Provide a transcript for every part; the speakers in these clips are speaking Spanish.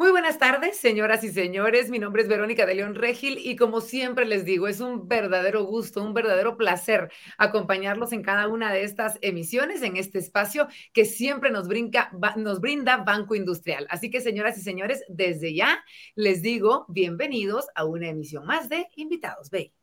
Muy buenas tardes, señoras y señores. Mi nombre es Verónica de León Regil y como siempre les digo, es un verdadero gusto, un verdadero placer acompañarlos en cada una de estas emisiones, en este espacio que siempre nos, nos brinda Banco Industrial. Así que, señoras y señores, desde ya les digo bienvenidos a una emisión más de Invitados Bay.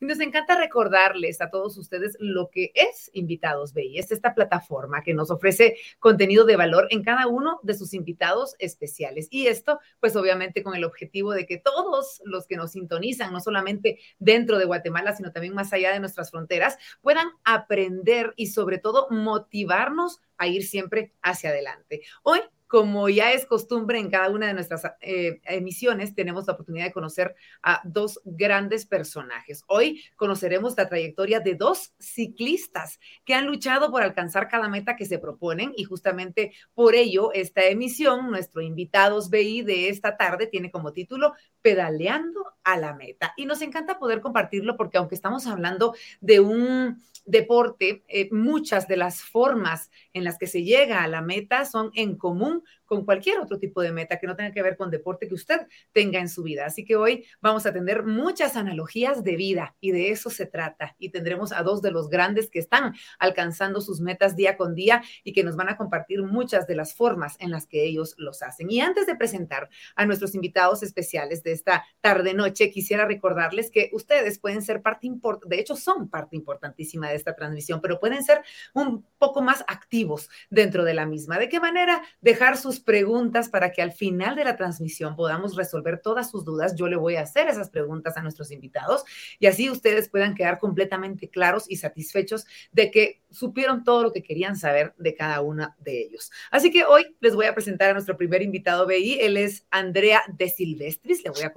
Nos encanta recordarles a todos ustedes lo que es Invitados BI. Es esta plataforma que nos ofrece contenido de valor en cada uno de sus invitados especiales. Y esto, pues obviamente con el objetivo de que todos los que nos sintonizan, no solamente dentro de Guatemala, sino también más allá de nuestras fronteras, puedan aprender y sobre todo motivarnos a ir siempre hacia adelante. Hoy como ya es costumbre en cada una de nuestras eh, emisiones, tenemos la oportunidad de conocer a dos grandes personajes. Hoy conoceremos la trayectoria de dos ciclistas que han luchado por alcanzar cada meta que se proponen y justamente por ello esta emisión, nuestro invitados BI de esta tarde tiene como título Pedaleando a la meta. Y nos encanta poder compartirlo porque aunque estamos hablando de un deporte, eh, muchas de las formas en las que se llega a la meta son en común con cualquier otro tipo de meta que no tenga que ver con deporte que usted tenga en su vida. Así que hoy vamos a tener muchas analogías de vida y de eso se trata. Y tendremos a dos de los grandes que están alcanzando sus metas día con día y que nos van a compartir muchas de las formas en las que ellos los hacen. Y antes de presentar a nuestros invitados especiales de esta tarde-noche, quisiera recordarles que ustedes pueden ser parte importante, de hecho son parte importantísima de esta transmisión, pero pueden ser un poco más activos dentro de la misma. ¿De qué manera? Dejar sus preguntas para que al final de la transmisión podamos resolver todas sus dudas. Yo le voy a hacer esas preguntas a nuestros invitados y así ustedes puedan quedar completamente claros y satisfechos de que supieron todo lo que querían saber de cada uno de ellos. Así que hoy les voy a presentar a nuestro primer invitado BI. Él es Andrea de Silvestris. Le voy a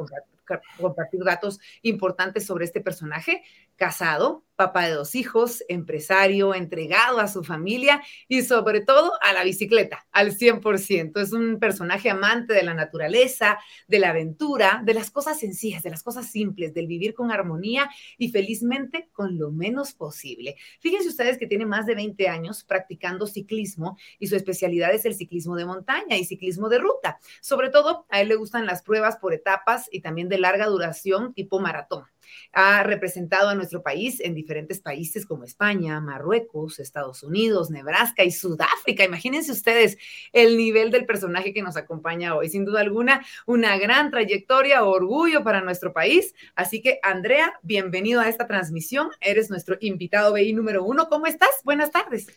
compartir datos importantes sobre este personaje, casado, papá de dos hijos, empresario, entregado a su familia y sobre todo a la bicicleta, al 100%. Es un personaje amante de la naturaleza, de la aventura, de las cosas sencillas, de las cosas simples, del vivir con armonía y felizmente con lo menos posible. Fíjense ustedes que tiene más de 20 años practicando ciclismo y su especialidad es el ciclismo de montaña y ciclismo de ruta. Sobre todo, a él le gustan las pruebas por etapas y también de larga duración tipo maratón. Ha representado a nuestro país en diferentes países como España, Marruecos, Estados Unidos, Nebraska y Sudáfrica. Imagínense ustedes el nivel del personaje que nos acompaña hoy. Sin duda alguna, una gran trayectoria, orgullo para nuestro país. Así que, Andrea, bienvenido a esta transmisión. Eres nuestro invitado BI número uno. ¿Cómo estás? Buenas tardes.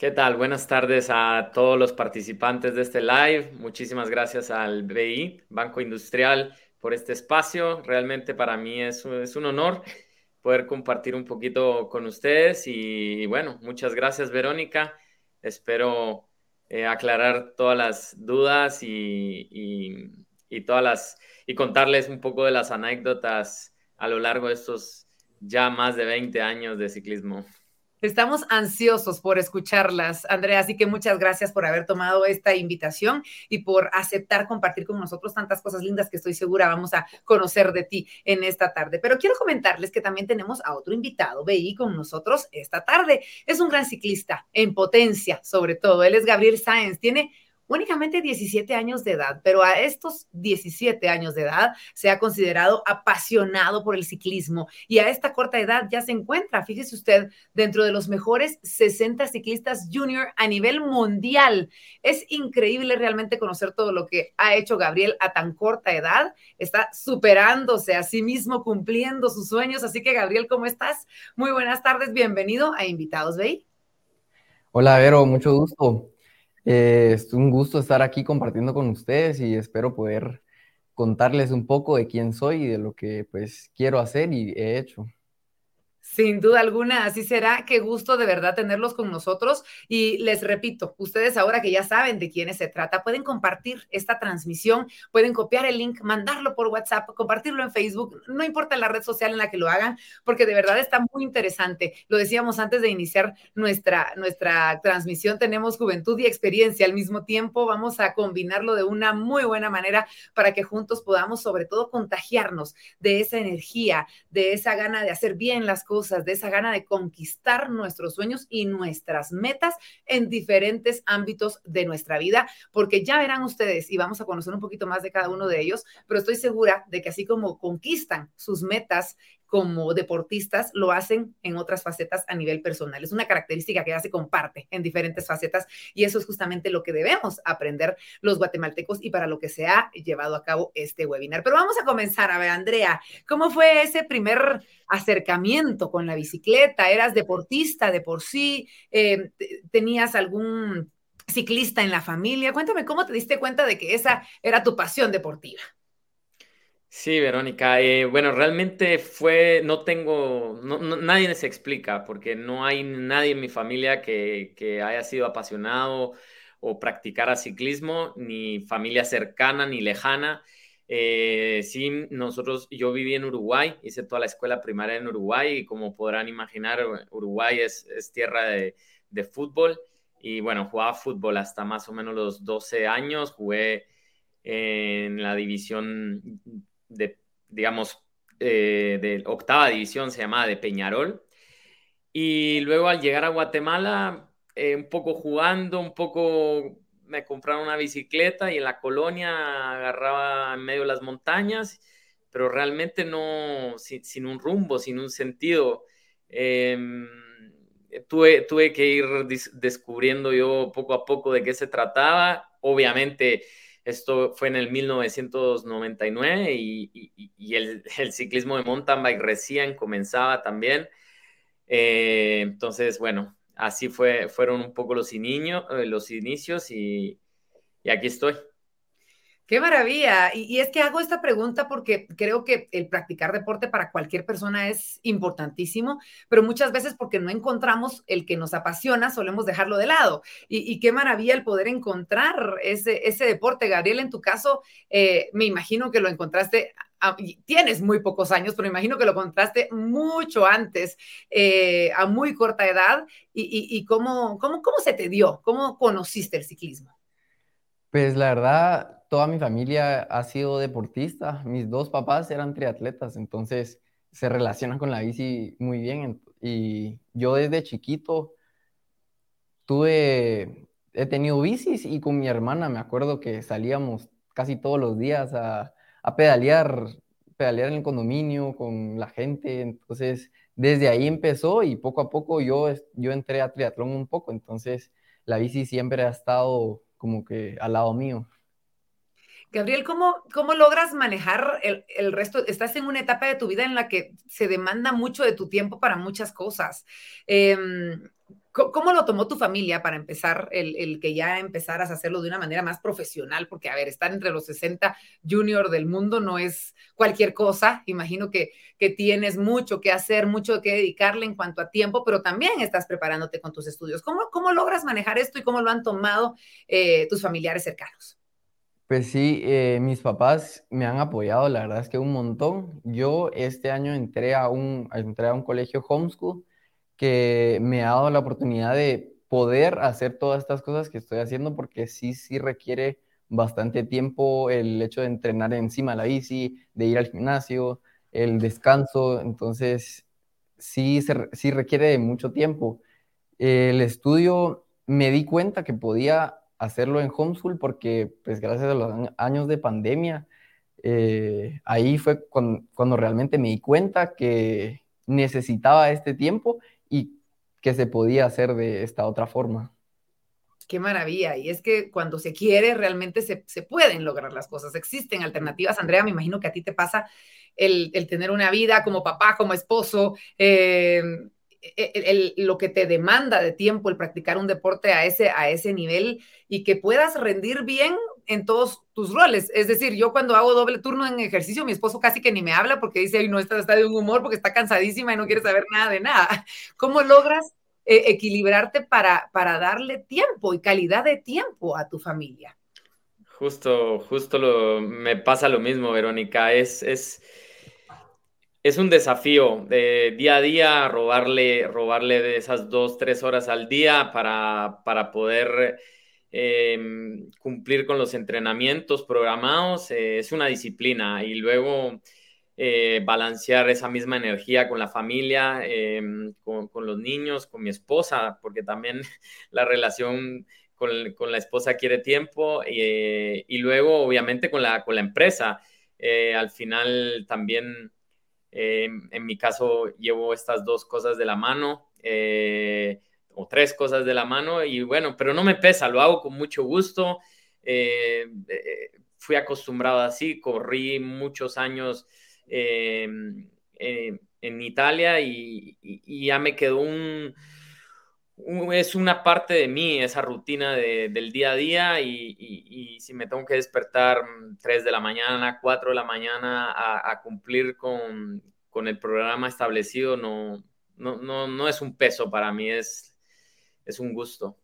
¿Qué tal? Buenas tardes a todos los participantes de este live. Muchísimas gracias al BI, Banco Industrial, por este espacio. Realmente para mí es, un honor poder compartir un poquito con ustedes y, bueno, muchas gracias Verónica. Espero eh, aclarar todas las dudas y, todas las y contarles un poco de las anécdotas a lo largo de estos ya más de 20 años de ciclismo. Estamos ansiosos por escucharlas, Andrea, así que muchas gracias por haber tomado esta invitación y por aceptar compartir con nosotros tantas cosas lindas que estoy segura vamos a conocer de ti en esta tarde. Pero quiero comentarles que también tenemos a otro invitado, BI, con nosotros esta tarde. Es un gran ciclista, en potencia sobre todo. Él es Gabriel Sáenz, tiene únicamente 17 años de edad, pero a estos 17 años de edad se ha considerado apasionado por el ciclismo y a esta corta edad ya se encuentra, fíjese usted, dentro de los mejores 60 ciclistas junior a nivel mundial. Es increíble realmente conocer todo lo que ha hecho Gabriel a tan corta edad. Está superándose a sí mismo, cumpliendo sus sueños. Así que, Gabriel, ¿cómo estás? Muy buenas tardes, bienvenido a Invitados Bay. Hola, Vero, mucho gusto. Eh, es un gusto estar aquí compartiendo con ustedes y espero poder contarles un poco de quién soy y de lo que pues quiero hacer y he hecho. Sin duda alguna, así será. Qué gusto de verdad tenerlos con nosotros. Y les repito, ustedes ahora que ya saben de quiénes se trata, pueden compartir esta transmisión, pueden copiar el link, mandarlo por WhatsApp, compartirlo en Facebook, no importa la red social en la que lo hagan, porque de verdad está muy interesante. Lo decíamos antes de iniciar nuestra, nuestra transmisión, tenemos juventud y experiencia al mismo tiempo. Vamos a combinarlo de una muy buena manera para que juntos podamos sobre todo contagiarnos de esa energía, de esa gana de hacer bien las cosas de esa gana de conquistar nuestros sueños y nuestras metas en diferentes ámbitos de nuestra vida, porque ya verán ustedes y vamos a conocer un poquito más de cada uno de ellos, pero estoy segura de que así como conquistan sus metas como deportistas lo hacen en otras facetas a nivel personal. Es una característica que ya se comparte en diferentes facetas y eso es justamente lo que debemos aprender los guatemaltecos y para lo que se ha llevado a cabo este webinar. Pero vamos a comenzar. A ver, Andrea, ¿cómo fue ese primer acercamiento con la bicicleta? ¿Eras deportista de por sí? Eh, ¿Tenías algún ciclista en la familia? Cuéntame cómo te diste cuenta de que esa era tu pasión deportiva. Sí, Verónica. Eh, bueno, realmente fue, no tengo, nadie se explica porque no hay nadie en mi familia que, haya sido apasionado o practicara ciclismo, ni familia cercana ni lejana. Eh, sí, nosotros, yo viví en Uruguay, hice toda la escuela primaria en Uruguay y como podrán imaginar, Uruguay es, tierra de, de, fútbol y bueno, jugaba fútbol hasta más o menos los 12 años, jugué en la división de, digamos, eh, de octava división, se llamaba de Peñarol. Y luego al llegar a Guatemala, eh, un poco jugando, un poco me compraron una bicicleta y en la colonia agarraba en medio de las montañas, pero realmente no, sin, un rumbo, sin un sentido. Em, tuve, tuve que ir descubriendo yo poco a poco de qué se trataba. Obviamente esto fue en el 1999 y, el, ciclismo de mountain bike recién comenzaba también. Eh, entonces, bueno, así fue, fueron un poco los, eh, los inicios y aquí estoy. Qué maravilla. Y, es que hago esta pregunta porque creo que el practicar deporte para cualquier persona es importantísimo, pero muchas veces porque no encontramos el que nos apasiona, solemos dejarlo de lado. Y, qué maravilla el poder encontrar ese, ese deporte. Gabriel, en tu caso, eh, me imagino que lo encontraste tienes muy pocos años, pero imagino que lo encontraste mucho antes, eh, a muy corta edad. ¿Y, cómo, cómo, cómo se te dio? ¿Cómo conociste el ciclismo? Pues la verdad, toda mi familia ha sido deportista. Mis dos papás eran triatletas, entonces se relacionan con la bici muy bien. Y yo desde chiquito tuve, he tenido bicis y con mi hermana me acuerdo que salíamos casi todos los días a, pedalear, pedalear en el condominio con la gente. Entonces, desde ahí empezó y poco a poco yo, yo entré a triatlón un poco. Entonces, la bici siempre ha estado como que al lado mío. Gabriel, ¿cómo, cómo logras manejar el, resto? Estás en una etapa de tu vida en la que se demanda mucho de tu tiempo para muchas cosas. Em, ¿Cómo lo tomó tu familia para empezar, el, que ya empezaras a hacerlo de una manera más profesional? Porque, a ver, estar entre los 60 junior del mundo no es cualquier cosa. Imagino que, que tienes mucho que hacer, mucho que dedicarle en cuanto a tiempo, pero también estás preparándote con tus estudios. ¿Cómo, cómo logras manejar esto y cómo lo han tomado eh, tus familiares cercanos? Pues sí, eh, mis papás me han apoyado, la verdad es que un montón. Yo este año entré a un, entré a un colegio homeschool que me ha dado la oportunidad de poder hacer todas estas cosas que estoy haciendo porque sí, sí requiere bastante tiempo el hecho de entrenar encima de la bici, de ir al gimnasio, el descanso, entonces sí, sí requiere mucho tiempo. El estudio me di cuenta que podía hacerlo en homeschool porque, pues gracias a los años de pandemia, eh, ahí fue cuando, realmente me di cuenta que necesitaba este tiempo que se podía hacer de esta otra forma. Qué maravilla. Y es que cuando se quiere, realmente se, pueden lograr las cosas. Existen alternativas. Andrea, me imagino que a ti te pasa el, tener una vida como papá, como esposo, eh, e, lo que te demanda de tiempo el practicar un deporte a ese, a ese nivel y que puedas rendir bien en todos tus roles. Es decir, yo cuando hago doble turno en ejercicio, mi esposo casi que ni me habla porque dice, no, está, está de un humor porque está cansadísima y no quiere saber nada de nada. ¿Cómo logras eh, equilibrarte para, para darle tiempo y calidad de tiempo a tu familia? Justo, justo lo, me pasa lo mismo, Verónica. Es, es, es un desafío de día a día robarle, robarle de esas dos, tres horas al día para, para poder em, cumplir con los entrenamientos programados. Eh, es una disciplina y luego eh, balancear esa misma energía con la familia, em, con, con, los niños, con mi esposa, porque también la relación con, con la esposa quiere tiempo eh, y luego obviamente con la, con la empresa. al final también eh, en mi caso, llevo estas dos cosas de la mano, eh, o tres cosas de la mano, y bueno, pero no me pesa, lo hago con mucho gusto. Eh, fui acostumbrado así, corrí muchos años en Italia y, ya me quedó un, es una parte de mí, esa rutina del día a día y, si me tengo que despertar 3 de la mañana, 4 de la mañana a, cumplir con, con, el programa establecido, no, no, no, no es un peso para mí, es, es un gusto.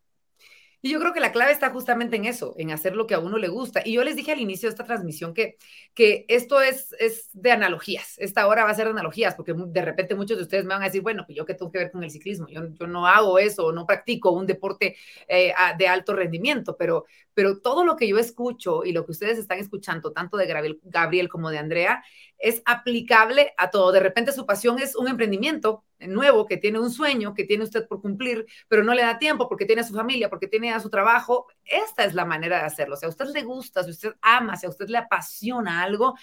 Y yo creo que la clave está justamente en eso, en hacer lo que a uno le gusta. Y yo les dije al inicio de esta transmisión que, que esto es, es de analogías. Esta hora va a ser de analogías, porque de repente muchos de ustedes me van a decir, bueno, pues yo qué tengo que ver con el ciclismo. Yo, yo no hago eso, no practico un deporte eh, de alto rendimiento, pero, pero todo lo que yo escucho y lo que ustedes están escuchando, tanto de Gabriel, Gabriel como de Andrea, es aplicable a todo. De repente su pasión es un emprendimiento nuevo, que tiene un sueño, que tiene usted por cumplir, pero no le da tiempo porque tiene a su familia, porque tiene a su trabajo. Esta es la manera de hacerlo. Si a usted le gusta, si usted ama, si a usted le apasiona algo,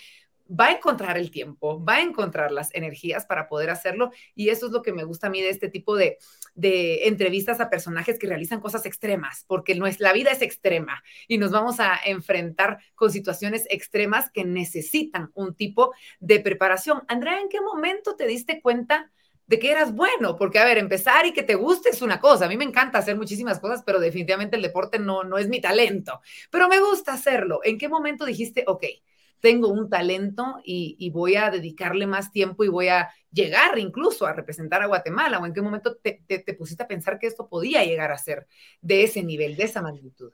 va a encontrar el tiempo, va a encontrar las energías para poder hacerlo. Y eso es lo que me gusta a mí de este tipo de, entrevistas a personajes que realizan cosas extremas, porque nuestra vida es extrema y nos vamos a enfrentar con situaciones extremas que necesitan un tipo de preparación. Andrea, ¿en qué momento te diste cuenta? De que eras bueno, porque a ver, empezar y que te guste es una cosa, a mí me encanta hacer muchísimas cosas, pero definitivamente el deporte no, no es mi talento, pero me gusta hacerlo. ¿En qué momento dijiste, ok, tengo un talento y, voy a dedicarle más tiempo y voy a llegar incluso a representar a Guatemala? ¿O en qué momento te, pusiste a pensar que esto podía llegar a ser de ese nivel, de esa magnitud?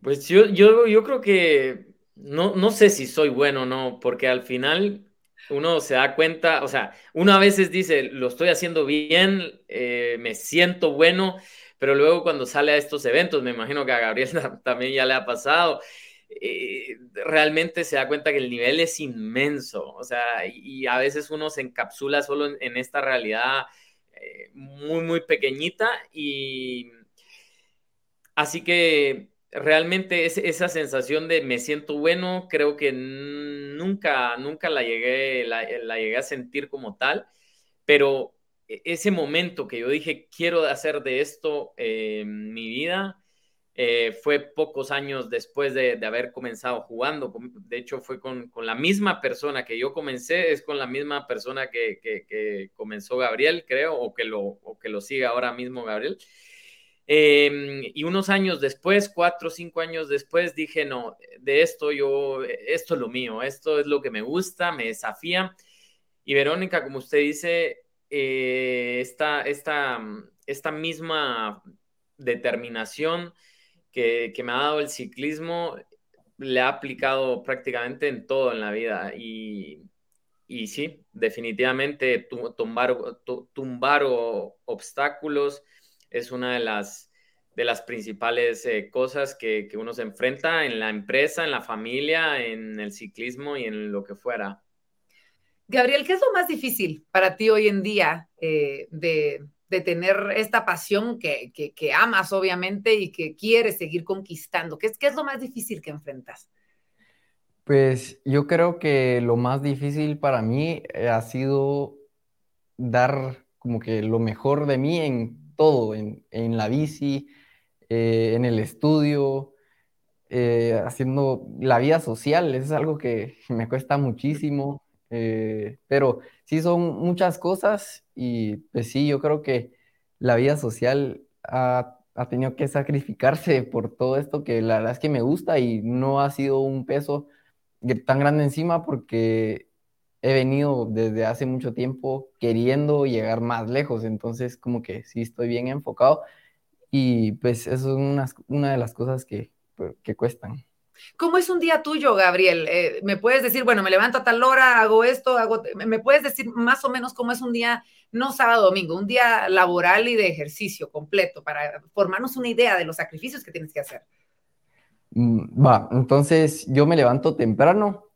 Pues yo, yo, yo creo que no, no sé si soy bueno o no, porque al final uno se da cuenta, o sea, uno a veces dice, lo estoy haciendo bien, eh, me siento bueno, pero luego cuando sale a estos eventos, me imagino que a Gabriel también ya le ha pasado, eh, realmente se da cuenta que el nivel es inmenso, o sea, y, a veces uno se encapsula solo en, esta realidad eh, muy, muy pequeñita y así que realmente es, esa sensación de me siento bueno, creo que nunca, nunca la llegué, la, llegué a sentir como tal, pero e, ese momento que yo dije, quiero hacer de esto eh, mi vida, eh, fue pocos años después de, haber comenzado jugando. De hecho, fue con, la misma persona que yo comencé, es con la misma persona que, comenzó Gabriel, creo, o que, lo, o que lo sigue ahora mismo Gabriel. Em, y unos años después, cuatro o cinco años después, dije, no, de esto yo, esto es lo mío, esto es lo que me gusta, me desafía. Y Verónica, como usted dice, eh, esta, esta, esta misma determinación que, me ha dado el ciclismo le ha aplicado prácticamente en todo en la vida. Y, y sí, definitivamente tumbar, tumbar obstáculos es una de las, de las principales eh, cosas que, uno se enfrenta en la empresa, en la familia, en el ciclismo y en lo que fuera. Gabriel, ¿qué es lo más difícil para ti hoy en día eh, de, de tener esta pasión que, que, amas, obviamente, y que quieres seguir conquistando? ¿Qué es, ¿Qué es lo más difícil que enfrentas? Pues yo creo que lo más difícil para mí eh, ha sido dar como que lo mejor de mí en todo, en, en la bici, eh, en el estudio, eh, haciendo la vida social. Eso es algo que me cuesta muchísimo. eh, pero sí son muchas cosas y pues sí, yo creo que la vida social ha, ha tenido que sacrificarse por todo esto que la verdad es que me gusta y no ha sido un peso tan grande encima porque he venido desde hace mucho tiempo queriendo llegar más lejos, entonces como que sí estoy bien enfocado y pues eso es una, una de las cosas que, que cuestan. ¿Cómo es un día tuyo, Gabriel? Eh, ¿Me puedes decir, bueno, me levanto a tal hora, hago esto, hago... ¿Me puedes decir más o menos cómo es un día, no sábado, domingo, un día laboral y de ejercicio completo para formarnos una idea de los sacrificios que tienes que hacer? Mm, va, entonces yo me levanto temprano,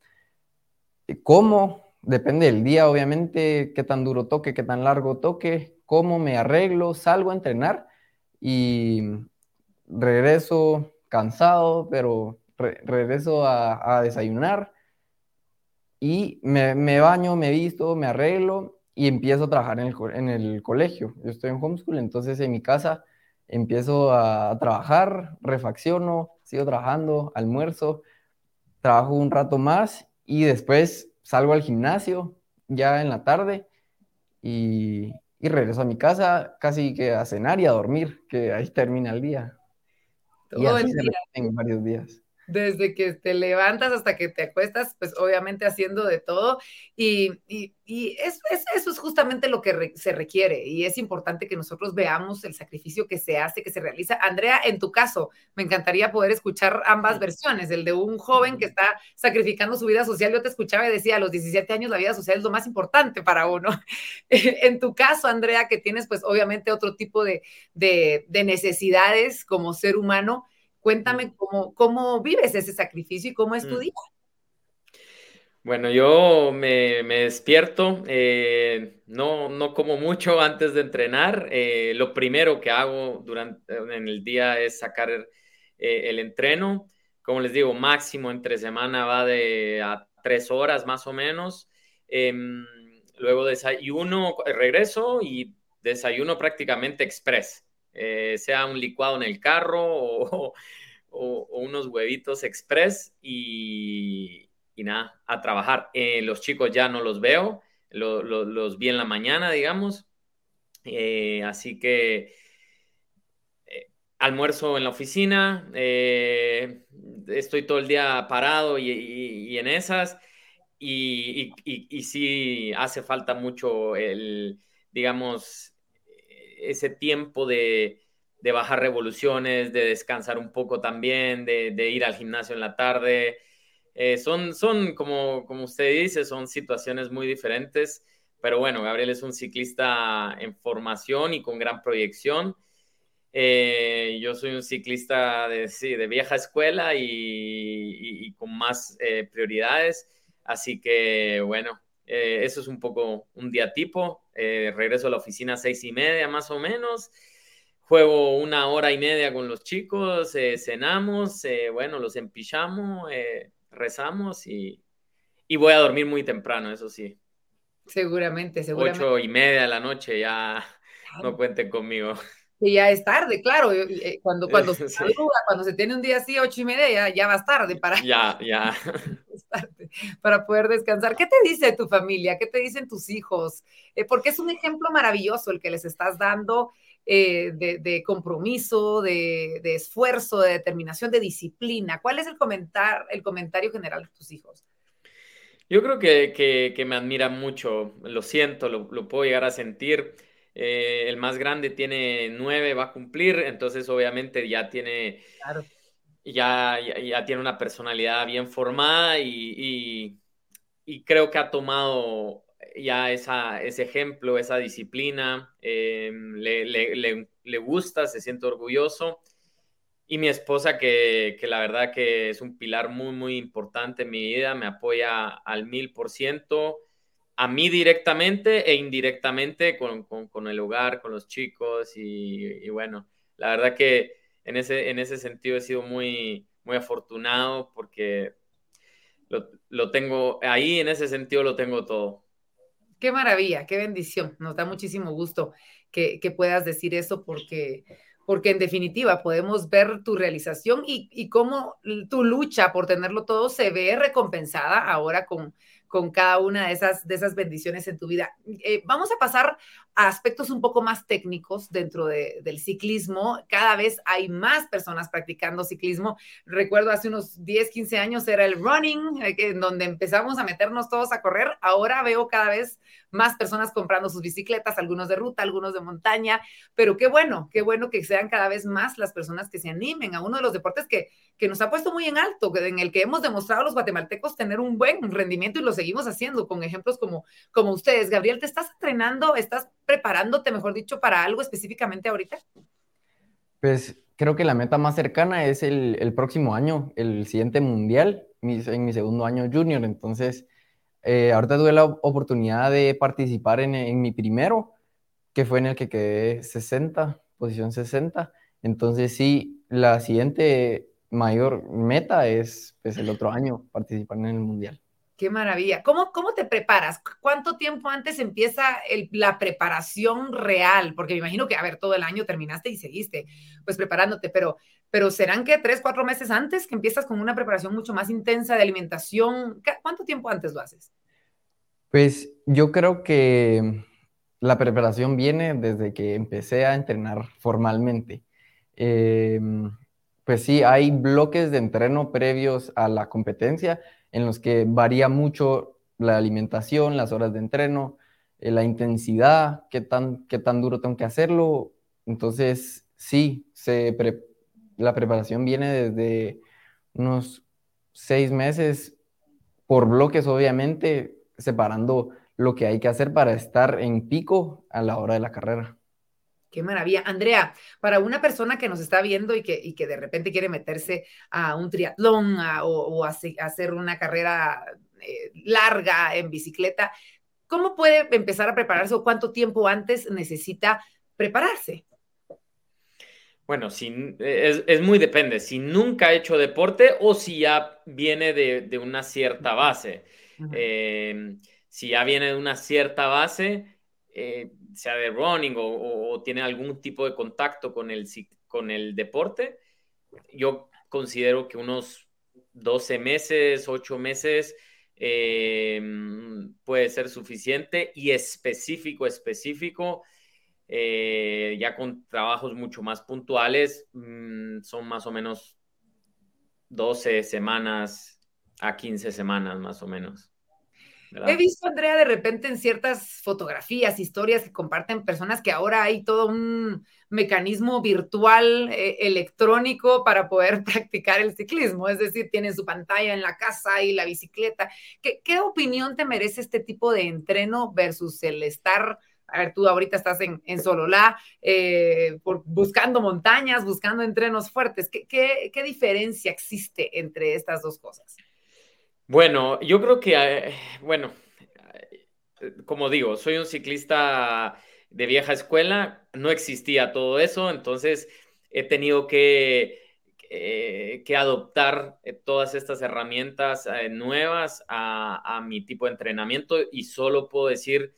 como depende del día, obviamente, qué tan duro toque, qué tan largo toque, cómo me arreglo, salgo a entrenar y regreso cansado, pero regreso a, desayunar y me, baño, me visto, me arreglo y empiezo a trabajar en el, en el colegio. Yo estoy en homeschool, entonces en mi casa empiezo a trabajar, refacciono, sigo trabajando, almuerzo, trabajo un rato más y después salgo al gimnasio ya en la tarde y, regreso a mi casa casi que a cenar y a dormir, que ahí termina el día. y así se en varios días desde que te levantas hasta que te acuestas, pues obviamente haciendo de todo. Y, y, y eso, es justamente lo que se requiere y es importante que nosotros veamos el sacrificio que se hace, que se realiza. Andrea, en tu caso, me encantaría poder escuchar ambas versiones, el de un joven que está sacrificando su vida social. Yo te escuchaba y decía, a los 17 años la vida social es lo más importante para uno. en tu caso, Andrea, que tienes pues obviamente otro tipo de, de, de necesidades como ser humano Cuéntame cómo, cómo vives ese sacrificio y cómo es tu mm. día. Bueno, yo me, despierto, eh, no, no como mucho antes de entrenar. Eh, lo primero que hago durante en el día es sacar eh, el entreno. Como les digo, máximo entre semana va de a tres horas más o menos. Em, luego desayuno, regreso y desayuno prácticamente express. sea un licuado en el carro o, o, unos huevitos express y, nada, a trabajar. Eh, los chicos ya no los veo, los vi en la mañana, digamos. Eh, así que eh, almuerzo en la oficina, estoy todo el día parado y, en esas. Y, y, sí hace falta mucho el, digamos, ese tiempo de, de bajar revoluciones, de descansar un poco también, de, ir al gimnasio en la tarde. Eh, son, son como, como usted dice, son situaciones muy diferentes, pero bueno, Gabriel es un ciclista en formación y con gran proyección. Eh, yo soy un ciclista de, de vieja escuela y, con más eh, prioridades, así que bueno, eso es un poco un día tipo. regreso a la oficina a seis y media más o menos juego una hora y media con los chicos, eh, cenamos, eh, bueno, los empillamos, eh, rezamos y, voy a dormir muy temprano, eso sí. Seguramente, seguramente. Ocho y media de la noche, ya no cuenten conmigo. Y ya es tarde, claro. Cuando, cuando, se cuando se tiene un día así, ocho y media, ya, ya vas tarde para. Ya, ya. para poder descansar. ¿Qué te dice tu familia? ¿Qué te dicen tus hijos? porque es un ejemplo maravilloso el que les estás dando eh, de, compromiso, de, esfuerzo, de determinación, de disciplina. ¿Cuál es el, comentar, el comentario general de tus hijos? Yo creo que, me admira mucho, lo siento, lo, puedo llegar a sentir. Eh, el más grande tiene nueve, va a cumplir, entonces obviamente ya tiene, ya, ya, tiene una personalidad bien formada y, y creo que ha tomado ya ese ejemplo, esa disciplina, eh, le, gusta, se siente orgulloso. Y mi esposa, que, la verdad que es un pilar muy, muy importante en mi vida, me apoya al mil por ciento, a mí directamente e indirectamente con, el hogar, con los chicos. Y, bueno, la verdad que en ese, en ese sentido he sido muy, muy afortunado porque lo, lo tengo ahí, en ese sentido lo tengo todo. Qué maravilla, qué bendición. Nos da muchísimo gusto que, puedas decir eso porque, porque en definitiva podemos ver tu realización y, cómo tu lucha por tenerlo todo se ve recompensada ahora con, con cada una de esas, de esas bendiciones en tu vida. Eh, vamos a pasar a aspectos un poco más técnicos dentro del ciclismo. Cada vez hay más personas practicando ciclismo. Recuerdo hace unos 10, 15 años era el running, eh, en donde empezamos a meternos todos a correr. Ahora veo cada vez más personas comprando sus bicicletas, algunos de ruta, algunos de montaña, pero qué bueno, qué bueno que sean cada vez más las personas que se animen a uno de los deportes que, que nos ha puesto muy en alto, en el que hemos demostrado los guatemaltecos tener un buen rendimiento y lo seguimos haciendo con ejemplos como, como ustedes. Gabriel, ¿te estás entrenando, estás preparándote, mejor dicho, para algo específicamente ahorita? Pues creo que la meta más cercana es el, próximo año, el siguiente mundial, en mi segundo año junior. Entonces, eh, ahorita tuve la oportunidad de participar en, en, mi primero, que fue en el que quedé 60, posición 60. Entonces, sí, la siguiente mayor meta es pues, el otro año participar en el mundial. Qué maravilla. ¿Cómo, cómo te preparas? ¿Cuánto tiempo antes empieza la preparación real? Porque me imagino que, a ver, todo el año terminaste y seguiste pues preparándote, pero, pero ¿serán que tres, cuatro meses antes que empiezas con una preparación mucho más intensa de alimentación? ¿Cuánto tiempo antes lo haces? Pues yo creo que la preparación viene desde que empecé a entrenar formalmente. Em, pues sí, hay bloques de entreno previos a la competencia en los que varía mucho la alimentación, las horas de entreno, eh, la intensidad, qué tan, qué tan duro tengo que hacerlo. Entonces, sí, se la preparación viene desde unos seis meses por bloques, obviamente, separando lo que hay que hacer para estar en pico a la hora de la carrera. Qué maravilla. Andrea, para una persona que nos está viendo y que, y que de repente quiere meterse a un triatlón o, a, hacer una carrera eh, larga en bicicleta, ¿cómo puede empezar a prepararse o cuánto tiempo antes necesita prepararse? Bueno, si, es, muy depende. Si nunca ha hecho deporte o si ya viene de, una cierta base. Eh, si ya viene de una cierta base, eh, sea de running o, tiene algún tipo de contacto con el, con el deporte, yo considero que unos 12 meses, 8 meses eh, puede ser suficiente y específico, específico, eh, ya con trabajos mucho más puntuales, mm, son más o menos 12 semanas a 15 semanas más o menos. He visto, Andrea, de repente en ciertas fotografías, historias que comparten personas que ahora hay todo un mecanismo virtual eh, electrónico para poder practicar el ciclismo. Es decir, tienen su pantalla en la casa y la bicicleta. ¿Qué, qué opinión te merece este tipo de entreno versus el estar a ver, tú ahorita estás en, en Sololá, eh, por, buscando montañas, buscando entrenos fuertes. ¿Qué, ¿Qué, qué, diferencia existe entre estas dos cosas? Bueno, yo creo que, eh, bueno, eh, como digo, soy un ciclista de vieja escuela, no existía todo eso, entonces he tenido que, eh, que adoptar todas estas herramientas nuevas a, mi tipo de entrenamiento y solo puedo decir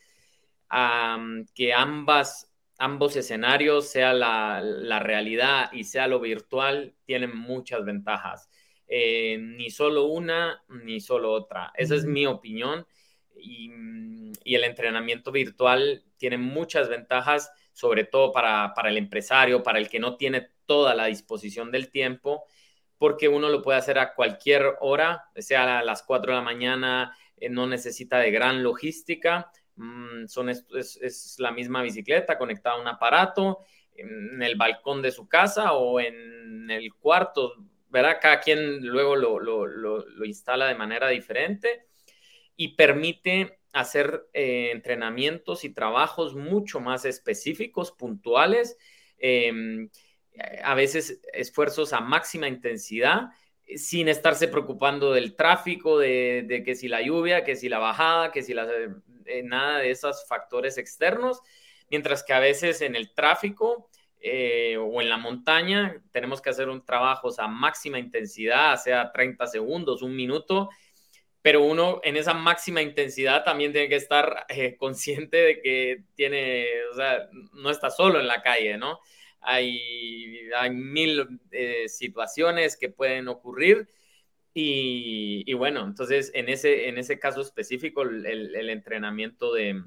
que ambas, ambos escenarios, sea la, la realidad y sea lo virtual, tienen muchas ventajas. Eh, ni solo una ni solo otra. Esa es mi opinión. Y, el entrenamiento virtual tiene muchas ventajas, sobre todo para, el empresario, para el que no tiene toda la disposición del tiempo, porque uno lo puede hacer a cualquier hora, sea a las 4 de la mañana, eh, no necesita de gran logística, mm, son, es, la misma bicicleta conectada a un aparato en el balcón de su casa o en el cuarto ¿verdad? Cada quien luego lo, instala de manera diferente y permite hacer eh, entrenamientos y trabajos mucho más específicos, puntuales, em, a veces esfuerzos a máxima intensidad, sin estarse preocupando del tráfico, de, que si la lluvia, que si la bajada, que si la, eh, nada de esos factores externos, mientras que a veces en el tráfico eh, o en la montaña, tenemos que hacer un trabajo a máxima intensidad, sea 30 segundos, un minuto, pero uno en esa máxima intensidad también tiene que estar eh, consciente de que tiene, o sea, no está solo en la calle, ¿no? Hay, hay mil eh, situaciones que pueden ocurrir Y, bueno, entonces en ese, en ese caso específico, el, entrenamiento de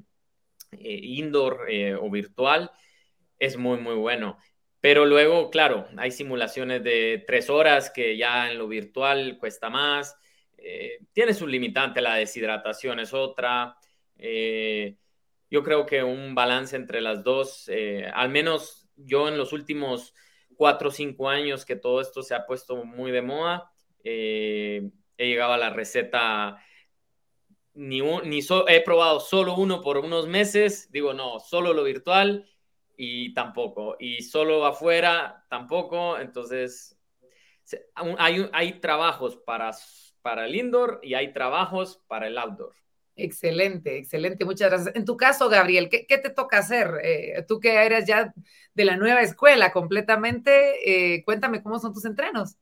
indoor o virtual es muy, muy bueno. Pero luego, claro, hay simulaciones de tres horas que ya en lo virtual cuesta más. Eh, tiene su limitante, la deshidratación es otra. yo creo que un balance entre las dos, al menos yo en los últimos cuatro o cinco años que todo esto se ha puesto muy de moda, eh, he llegado a la receta, ni, ni he probado solo uno por unos meses, digo, no, solo lo virtual y tampoco, y solo afuera tampoco, entonces hay, hay trabajos para, para el indoor y hay trabajos para el outdoor. Excelente, excelente, muchas gracias. En tu caso, Gabriel, ¿qué, te toca hacer? Eh, tú que eres ya de la nueva escuela completamente, eh, cuéntame cómo son tus entrenos.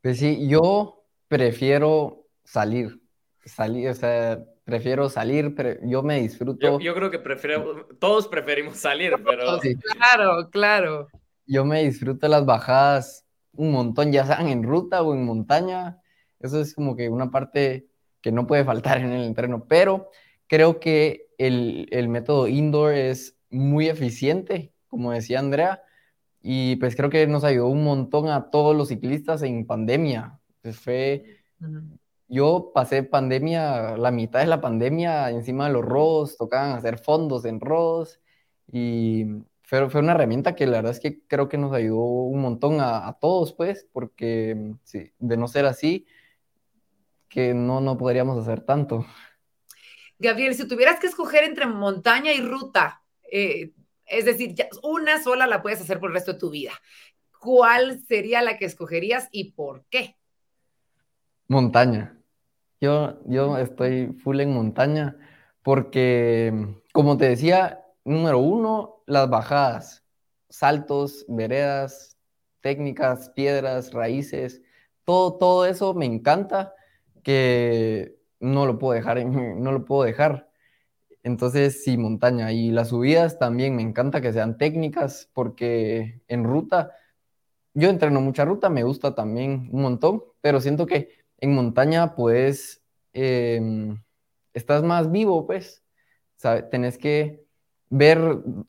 Pues sí, yo prefiero salir, salir, o sea, prefiero salir, pero yo me disfruto. Yo, creo que prefiero, todos preferimos salir, pero... Claro, claro. Yo me disfruto las bajadas un montón, ya sean en ruta o en montaña. Eso es como que una parte que no puede faltar en el entreno, pero creo que el, el método indoor es muy eficiente, como decía Andrea, y pues creo que nos ayudó un montón a todos los ciclistas en pandemia. Pues fue, yo pasé pandemia, la mitad de la pandemia encima de los rodos, tocaban hacer fondos en rodos y fue, fue una herramienta que la verdad es que creo que nos ayudó un montón a, a todos, pues, porque sí, de no ser así, que no, no podríamos hacer tanto. Gabriel, si tuvieras que escoger entre montaña y ruta, eh, es decir, una sola la puedes hacer por el resto de tu vida. ¿Cuál sería la que escogerías y por qué? Montaña. Yo, yo estoy full en montaña porque, como te decía, número uno, las bajadas, saltos, veredas, técnicas, piedras, raíces, todo, todo eso me encanta que no lo puedo dejar, no lo puedo dejar. Entonces, sí, montaña. Y las subidas también me encanta que sean técnicas porque en ruta, yo entreno mucha ruta, me gusta también un montón, pero siento que en montaña pues em, estás más vivo, pues. ¿sabes? Tenés que ver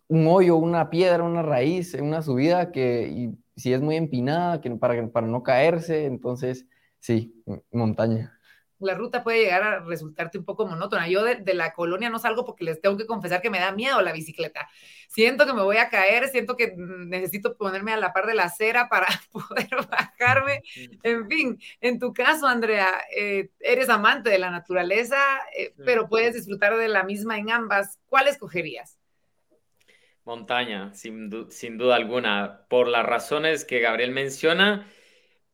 un hoyo, una piedra, una raíz en una subida que y si es muy empinada, que para, para no caerse, entonces sí, montaña la ruta puede llegar a resultarte un poco monótona. Yo de, la colonia no salgo porque les tengo que confesar que me da miedo la bicicleta. Siento que me voy a caer, siento que necesito ponerme a la par de la acera para poder bajarme. En fin, en tu caso, Andrea, eh, eres amante de la naturaleza, eh, pero puedes disfrutar de la misma en ambas. ¿Cuál escogerías? Montaña, sin, sin duda alguna. Por las razones que Gabriel menciona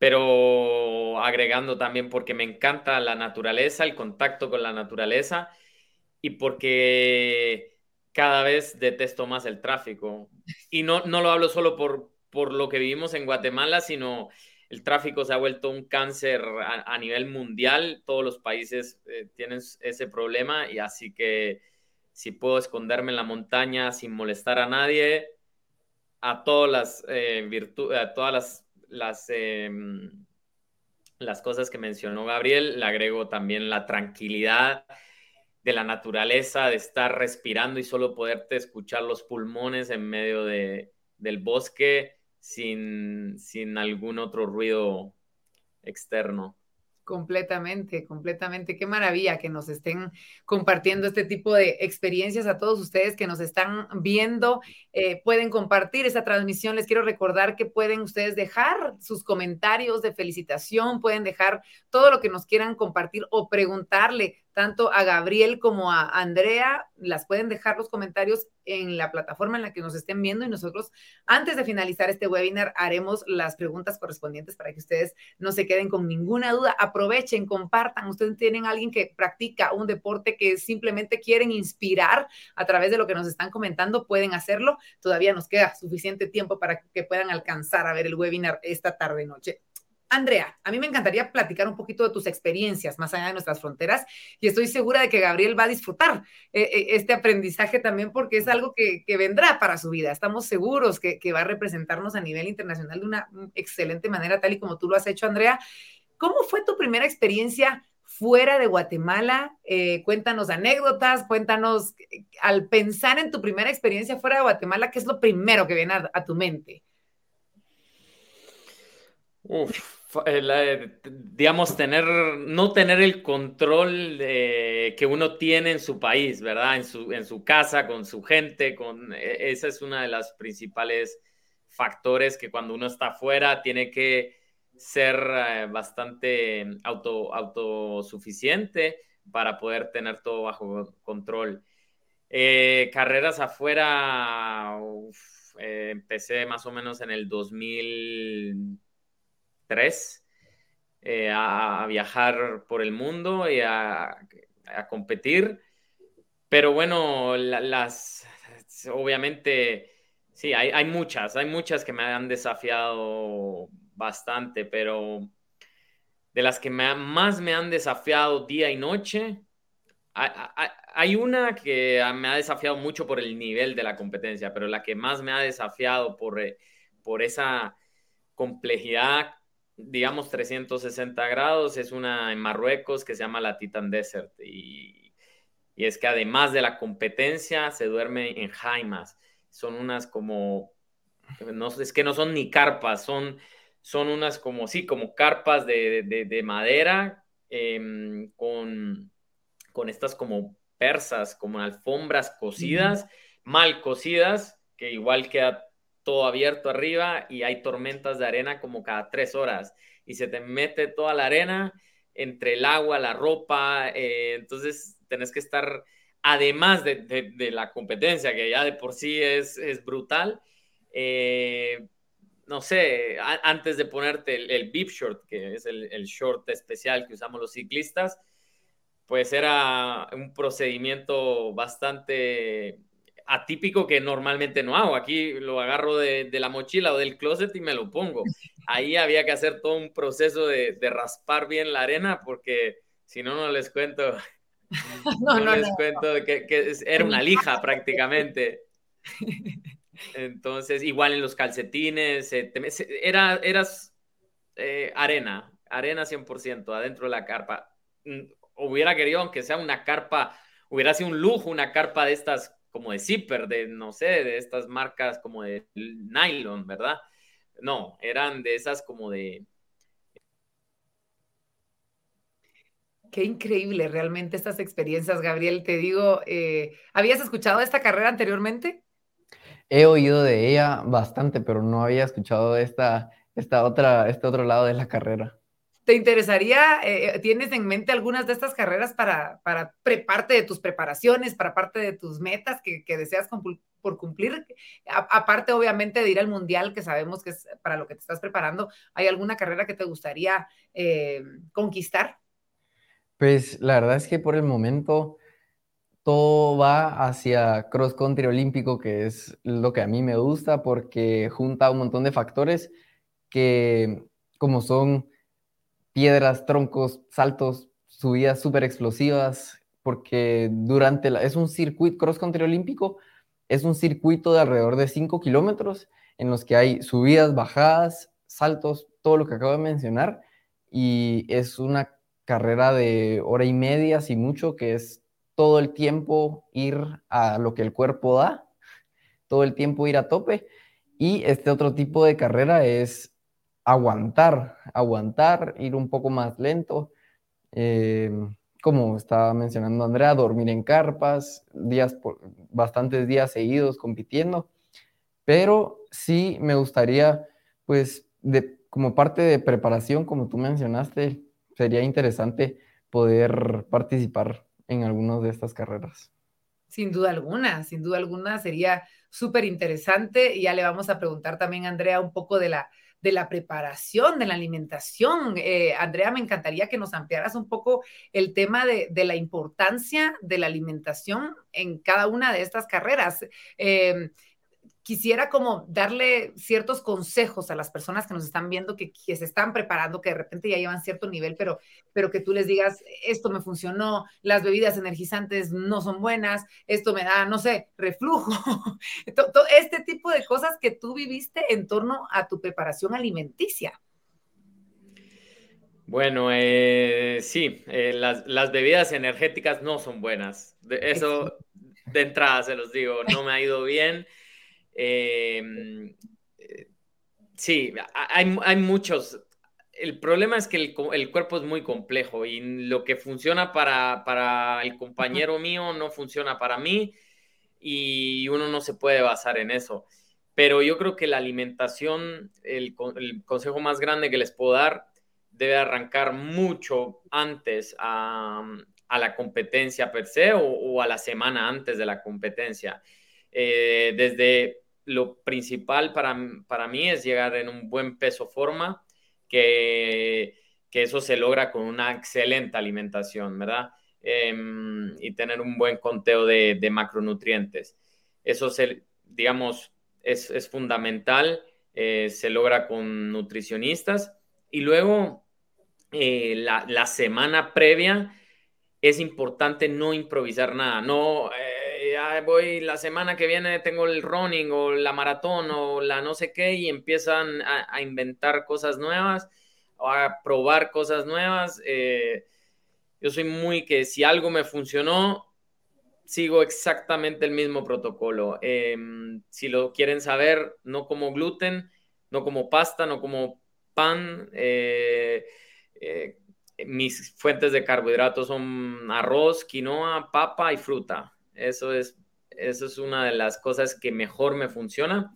pero agregando también porque me encanta la naturaleza, el contacto con la naturaleza y porque cada vez detesto más el tráfico. Y no, no lo hablo solo por, por lo que vivimos en Guatemala, sino el tráfico se ha vuelto un cáncer a, nivel mundial. Todos los países eh, tienen ese problema y así que si puedo esconderme en la montaña sin molestar a nadie, a todas las, eh, a todas las las, em, las cosas que mencionó Gabriel, le agrego también la tranquilidad de la naturaleza, de estar respirando y solo poderte escuchar los pulmones en medio de, del bosque sin, sin algún otro ruido externo. Completamente, completamente. Qué maravilla que nos estén compartiendo este tipo de experiencias a todos ustedes que nos están viendo. Eh, pueden compartir esta transmisión. Les quiero recordar que pueden ustedes dejar sus comentarios de felicitación, pueden dejar todo lo que nos quieran compartir o preguntarle tanto a Gabriel como a Andrea. Las pueden dejar los comentarios en la plataforma en la que nos estén viendo y nosotros antes de finalizar este webinar haremos las preguntas correspondientes para que ustedes no se queden con ninguna duda. Aprovechen, compartan. Ustedes tienen alguien que practica un deporte que simplemente quieren inspirar a través de lo que nos están comentando, pueden hacerlo. Todavía nos queda suficiente tiempo para que puedan alcanzar a ver el webinar esta tarde noche. Andrea, a mí me encantaría platicar un poquito de tus experiencias más allá de nuestras fronteras y estoy segura de que Gabriel va a disfrutar eh, eh, este aprendizaje también porque es algo que, vendrá para su vida. Estamos seguros que, va a representarnos a nivel internacional de una excelente manera, tal y como tú lo has hecho, Andrea. ¿Cómo fue tu primera experiencia fuera de Guatemala? Eh, cuéntanos anécdotas, cuéntanos, al pensar en tu primera experiencia fuera de Guatemala, ¿qué es lo primero que viene a, tu mente? Uf, digamos, tener, no tener el control que uno tiene en su país, ¿verdad? En su, en su casa, con su gente, con, e, esa es una de las principales factores que cuando uno está afuera tiene que ser eh, bastante auto, autosuficiente para poder tener todo bajo control. Eh, carreras afuera, eh, empecé más o menos en el 2003 a, viajar por el mundo y a, competir. Pero bueno, las, obviamente, sí, hay, hay muchas, hay muchas que me han desafiado bastante, pero de las que más me han desafiado día y noche, hay, una que me ha desafiado mucho por el nivel de la competencia, pero la que más me ha desafiado por, eh, por esa complejidad, digamos 360 grados, es una en Marruecos que se llama la Titan Desert. Y, y es que además de la competencia, se duerme en jaimas. Son unas como, no, es que no son ni carpas, son son unas como, sí, como carpas de, madera em, con, con estas como persas, como alfombras cocidas, mal cocidas, que igual queda todo abierto arriba y hay tormentas de arena como cada tres horas y se te mete toda la arena entre el agua, la ropa, eh, entonces tenés que estar, además de, la competencia, que ya de por sí es, es brutal, eh, no sé, antes de ponerte el, el beep short, que es el, short especial que usamos los ciclistas, pues era un procedimiento bastante atípico que normalmente no hago. Aquí lo agarro de, la mochila o del closet y me lo pongo. Ahí había que hacer todo un proceso de, raspar bien la arena porque si no, no les cuento. No, les cuento que, que era una lija prácticamente. Entonces, igual en los calcetines, era, eras eh, arena, arena 100% adentro de la carpa. Mm, hubiera querido, aunque sea una carpa, hubiera sido un lujo una carpa de estas como de zipper, de no sé, de estas marcas como de nylon, ¿verdad? No, eran de esas como de... Qué increíble realmente estas experiencias, Gabriel. Te digo, eh, ¿habías escuchado esta carrera anteriormente? He oído de ella bastante, pero no había escuchado esta, esta otra, este otro lado de la carrera. ¿Te interesaría, eh, tienes en mente algunas de estas carreras para, para parte de tus preparaciones, para parte de tus metas que, deseas por cumplir? aparte, obviamente, de ir al mundial, que sabemos que es para lo que te estás preparando, ¿hay alguna carrera que te gustaría eh, conquistar? Pues la verdad es que por el momento todo va hacia cross country olímpico, que es lo que a mí me gusta porque junta un montón de factores que como son piedras, troncos, saltos, subidas súper explosivas, porque durante la, es un circuito cross country olímpico, es un circuito de alrededor de 5 kilómetros en los que hay subidas, bajadas, saltos, todo lo que acabo de mencionar, y es una carrera de hora y media, si mucho, que es todo el tiempo ir a lo que el cuerpo da, todo el tiempo ir a tope. Y este otro tipo de carrera es aguantar, aguantar, ir un poco más lento. Eh, como estaba mencionando Andrea, dormir en carpas, días bastantes días seguidos compitiendo. Pero sí me gustaría, pues, como parte de preparación, como tú mencionaste, sería interesante poder participar en algunas de estas carreras. Sin duda alguna, sin duda alguna sería súper interesante y ya le vamos a preguntar también a Andrea un poco de la, de la preparación, de la alimentación. Eh, Andrea, me encantaría que nos ampliaras un poco el tema de, la importancia de la alimentación en cada una de estas carreras. Eh, quisiera como darle ciertos consejos a las personas que nos están viendo, que, se están preparando, que de repente ya llevan cierto nivel, pero, pero que tú les digas, esto me funcionó, las bebidas energizantes no son buenas, esto me da, no sé, reflujo. este tipo de cosas que tú viviste en torno a tu preparación alimenticia. Bueno, eh, sí, eh, las, las, bebidas energéticas no son buenas. eso de entrada se los digo, no me ha ido bien. Em, eh, sí, hay, hay, muchos. El problema es que el, el, cuerpo es muy complejo y lo que funciona para, para el compañero mío no funciona para mí y uno no se puede basar en eso. Pero yo creo que la alimentación, el, el consejo más grande que les puedo dar, debe arrancar mucho antes a, a la competencia per se o, a la semana antes de la competencia. Eh, desde lo principal para, para, mí es llegar en un buen peso forma, que, que eso se logra con una excelente alimentación, ¿verdad? Em, y tener un buen conteo de, macronutrientes. Eso, se, digamos, es, es fundamental, eh, se logra con nutricionistas. Y luego, eh, la, la, semana previa, es importante no improvisar nada, no, eh, voy la semana que viene tengo el running o la maratón o la no sé qué y empiezan a, inventar cosas nuevas a probar cosas nuevas. Eh, yo soy muy que si algo me funcionó, sigo exactamente el mismo protocolo. Em, si lo quieren saber, no como gluten, no como pasta, no como pan. Eh, mis fuentes de carbohidratos son arroz, quinoa, papa y fruta. Eso es, eso es una de las cosas que mejor me funciona.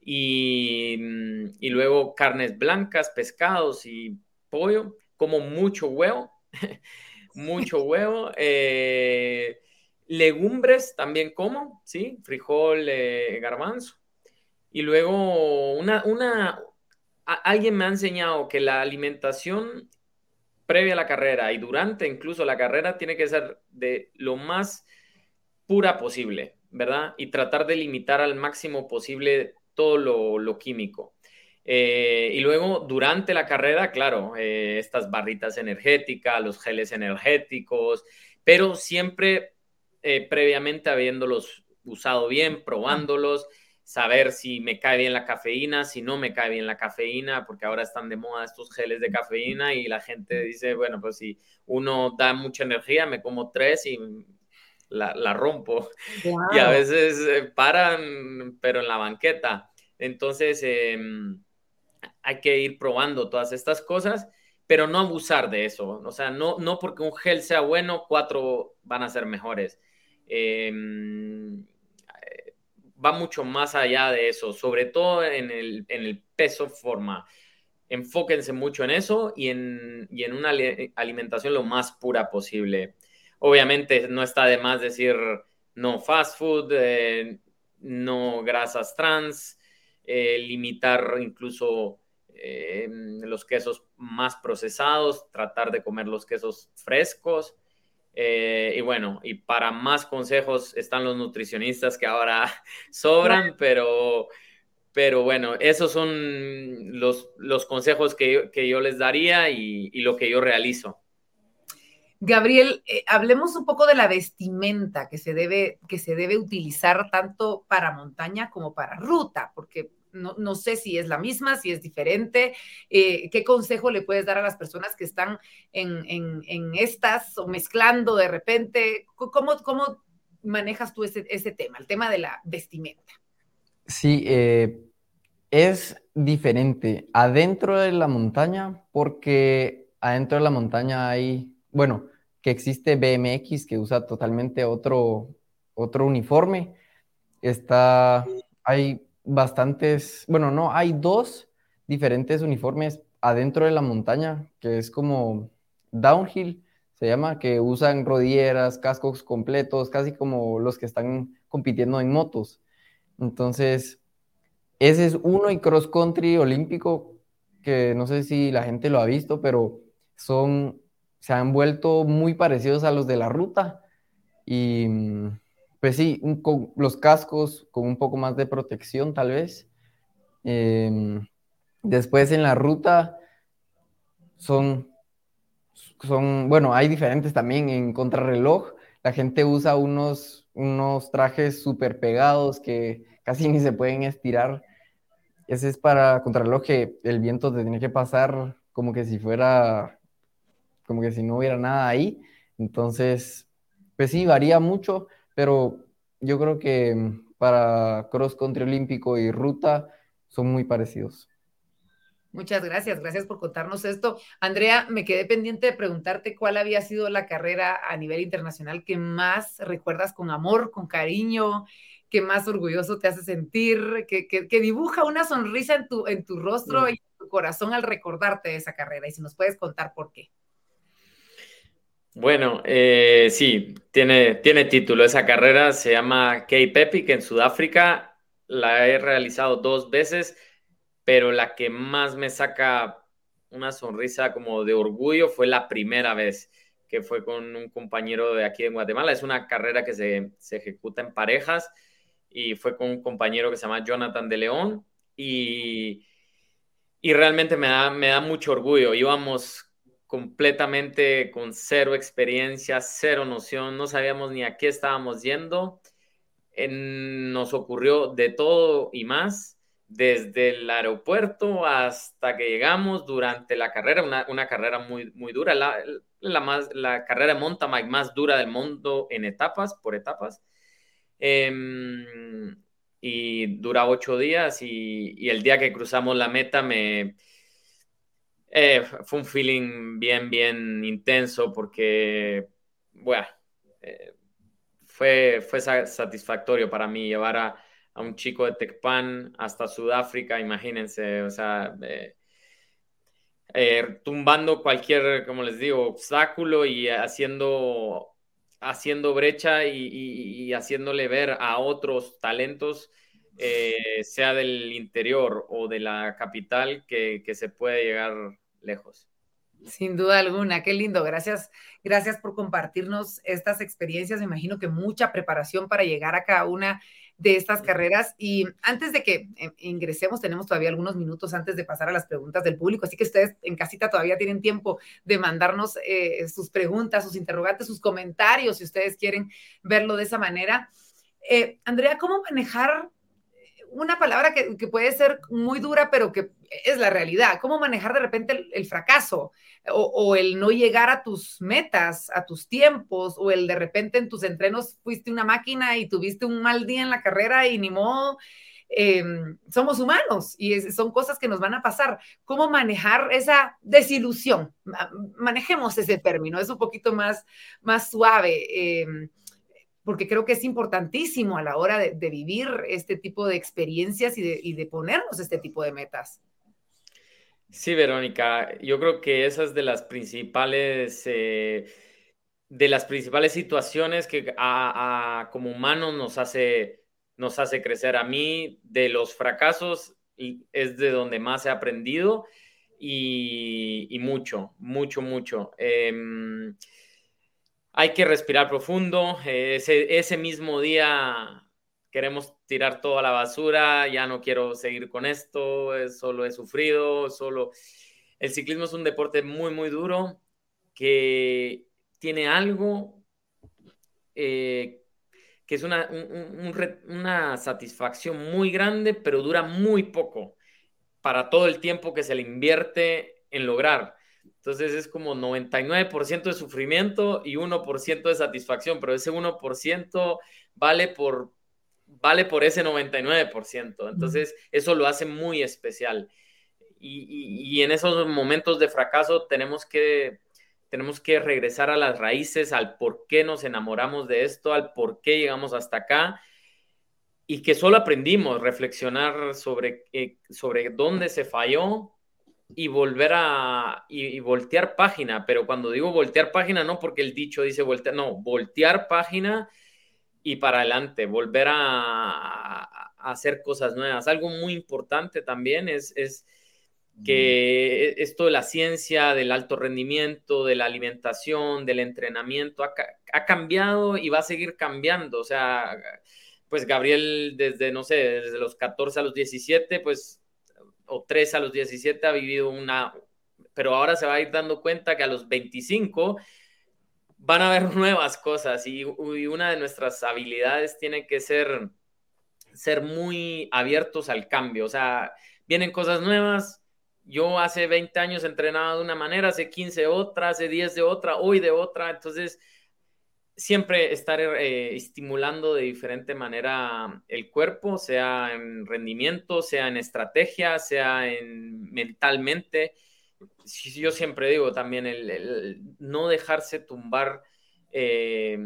Y, y luego carnes blancas, pescados y pollo. Como mucho huevo, mucho huevo. Eh, legumbres también como, ¿sí? Frijol, eh, garbanzo. Y luego una, una, alguien me ha enseñado que la alimentación previa a la carrera y durante incluso la carrera tiene que ser de lo más pura posible, ¿verdad? Y tratar de limitar al máximo posible todo lo, químico. Eh, y luego, durante la carrera, claro, eh, estas barritas energéticas, los geles energéticos, pero siempre eh, previamente habiéndolos usado bien, probándolos saber si me cae bien la cafeína, si no me cae bien la cafeína, porque ahora están de moda estos geles de cafeína y la gente dice, bueno, pues si uno da mucha energía, me como tres y la, rompo. Y a veces eh, paran, pero en la banqueta. Entonces, em, hay que ir probando todas estas cosas, pero no abusar de eso. O sea, no, no porque un gel sea bueno, cuatro van a ser mejores. Eh, va mucho más allá de eso, sobre todo en el, en el peso forma. Enfóquense mucho en eso y en, y en una alimentación lo más pura posible. Obviamente no está de más decir no fast food, eh, no grasas trans, eh, limitar incluso eh, los quesos más procesados, tratar de comer los quesos frescos. Eh, y bueno, y para más consejos están los nutricionistas que ahora sobran, pero, pero bueno, esos son los, los consejos que, que, yo les daría y, y, lo que yo realizo. Gabriel, eh, hablemos un poco de la vestimenta que se, debe, que se debe utilizar tanto para montaña como para ruta, porque no, sé si es la misma, si es diferente. Eh, ¿Qué consejo le puedes dar a las personas que están en, estas o mezclando de repente? ¿Cómo, cómo manejas tú ese, tema, el tema de la vestimenta? Sí, eh, es diferente adentro de la montaña porque adentro de la montaña hay, bueno, que existe BMX que usa totalmente otro, otro uniforme. Está, hay bastantes, bueno, no, hay dos diferentes uniformes adentro de la montaña, que es como downhill, se llama, que usan rodilleras, cascos completos, casi como los que están compitiendo en motos. Entonces, ese es uno y cross country olímpico, que no sé si la gente lo ha visto, pero son, se han vuelto muy parecidos a los de la ruta. Y pues sí, con los cascos con un poco más de protección tal vez. Em, después en la ruta son, son, bueno, hay diferentes también en contrarreloj. La gente usa unos, unos trajes súper pegados que casi ni se pueden estirar. Ese es para contrarreloj que el viento te tiene que pasar como que si fuera como que si no hubiera nada ahí. Entonces, pues sí, varía mucho, pero yo creo que para cross country olímpico y ruta son muy parecidos. Muchas gracias, gracias por contarnos esto. Andrea, me quedé pendiente de preguntarte cuál había sido la carrera a nivel internacional que más recuerdas con amor, con cariño, que más orgulloso te hace sentir, que, que, dibuja una sonrisa en tu, en tu rostro y en tu corazón al recordarte de esa carrera. Y si nos puedes contar por qué. Bueno, eh, sí, tiene, tiene título. Esa carrera se llama Cape Epic en Sudáfrica. La he realizado dos veces pero la que más me saca una sonrisa como de orgullo fue la primera vez que fue con un compañero de aquí en Guatemala. Es una carrera que se, ejecuta en parejas y fue con un compañero que se llama Jonathan de León y, y realmente me da, me da mucho orgullo. Íbamos completamente con cero experiencia, cero noción, no sabíamos ni a qué estábamos yendo. nos ocurrió de todo y más desde el aeropuerto hasta que llegamos durante la carrera, una, carrera muy, muy dura, la, la, más, la carrera de más dura del mundo en etapas, por etapas. Em, y dura ocho días y, el día que cruzamos la meta me... Eh, fue un feeling bien, bien intenso porque, bueno, eh, fue, fue satisfactorio para mí llevar a, a un chico de Tecpan hasta Sudáfrica, imagínense, o sea, eh, tumbando cualquier, como les digo, obstáculo y haciendo, haciendo brecha y, haciéndole ver a otros talentos, sea del interior o de la capital, que, que se puede llegar lejos. Sin duda alguna, qué lindo. Gracias, gracias por compartirnos estas experiencias. Me imagino que mucha preparación para llegar a cada una de estas carreras. Y antes de que eh, ingresemos, tenemos todavía algunos minutos antes de pasar a las preguntas del público, así que ustedes en casita todavía tienen tiempo de mandarnos eh, sus preguntas, sus interrogantes, sus comentarios, si ustedes quieren verlo de esa manera. Eh, Andrea, ¿cómo manejar una palabra que, puede ser muy dura, pero que es la realidad. ¿Cómo manejar de repente el, fracaso o, el no llegar a tus metas, a tus tiempos, o el de repente en tus entrenos fuiste una máquina y tuviste un mal día en la carrera y ni modo. Em, somos humanos y son cosas que nos van a pasar. ¿Cómo manejar esa desilusión? Manejemos ese término, es un poquito más, más suave. Em, porque creo que es importantísimo a la hora de, vivir este tipo de experiencias y de, ponernos este tipo de metas. Sí, Verónica, yo creo que esa es de las principales, eh, de las principales situaciones que como humanos nos hace, nos hace crecer. A mí, de los fracasos, es de donde más he aprendido y, mucho, mucho, mucho. Em, hay que respirar profundo. Ese, ese mismo día queremos tirar toda la basura, ya no quiero seguir con esto, solo he sufrido, solo... El ciclismo es un deporte muy, muy duro que tiene algo eh, que es una, una satisfacción muy grande, pero dura muy poco para todo el tiempo que se le invierte en lograr. Entonces es como 99% de sufrimiento y 1% de satisfacción, pero ese 1% vale por, vale por ese 99%. Entonces eso lo hace muy especial. Y, en esos momentos de fracaso tenemos que, tenemos que regresar a las raíces, al por qué nos enamoramos de esto, al por qué llegamos hasta acá y que solo aprendimos reflexionar sobre, eh, sobre dónde se falló y volver a y, voltear página, pero cuando digo voltear página no porque el dicho dice voltear, no, voltear página y para adelante, volver a, hacer cosas nuevas. Algo muy importante también es, es que esto de la ciencia, del alto rendimiento, de la alimentación, del entrenamiento, ha, ha, cambiado y va a seguir cambiando. O sea, pues Gabriel desde, no sé, desde los 14 a los 17, pues o 3 a los 17 ha vivido una, pero ahora se va a ir dando cuenta que a los 25 van a haber nuevas cosas y, una de nuestras habilidades tiene que ser ser muy abiertos al cambio, o sea, vienen cosas nuevas, yo hace 20 años entrenaba de una manera, hace 15 otra, hace 10 de otra, hoy de otra. Entonces, siempre estar eh, estimulando de diferente manera el cuerpo, sea en rendimiento, sea en estrategia, sea en mentalmente. Yo siempre digo también el, no dejarse tumbar eh,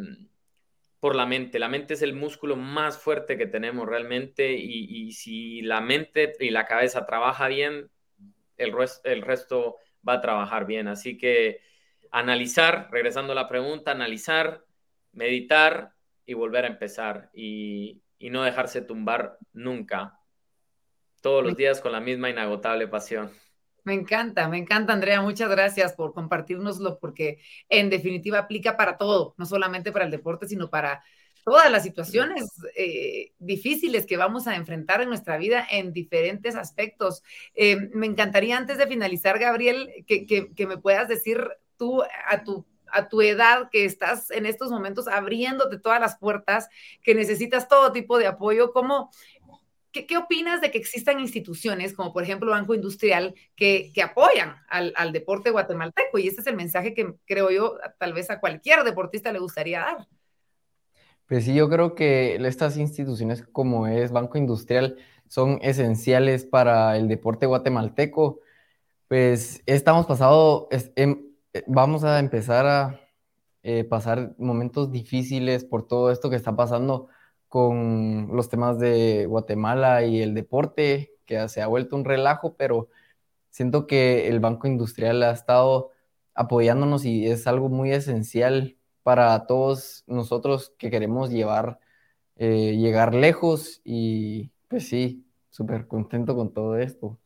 por la mente. La mente es el músculo más fuerte que tenemos realmente y, si la mente y la cabeza trabaja bien, el, el resto va a trabajar bien. Así que analizar, regresando a la pregunta, analizar, meditar y volver a empezar y, no dejarse tumbar nunca, todos los días con la misma inagotable pasión. Me encanta, me encanta, Andrea. Muchas gracias por compartirnoslo, porque en definitiva aplica para todo, no solamente para el deporte, sino para todas las situaciones eh, difíciles que vamos a enfrentar en nuestra vida en diferentes aspectos. Eh, me encantaría, antes de finalizar, Gabriel, que, que me puedas decir tú a tu a tu edad, que estás en estos momentos abriéndote todas las puertas, que necesitas todo tipo de apoyo, ¿cómo, qué, qué opinas de que existan instituciones como por ejemplo Banco Industrial que, que apoyan al, al, deporte guatemalteco? Y este es el mensaje que creo yo tal vez a cualquier deportista le gustaría dar. Pues sí, yo creo que estas instituciones como es Banco Industrial son esenciales para el deporte guatemalteco. Pues estamos pasado, eh, vamos a empezar a eh, pasar momentos difíciles por todo esto que está pasando con los temas de Guatemala y el deporte, que se ha vuelto un relajo, pero siento que el Banco Industrial ha estado apoyándonos y es algo muy esencial para todos nosotros que queremos llevar, eh, llegar lejos y pues sí, súper contento con todo esto.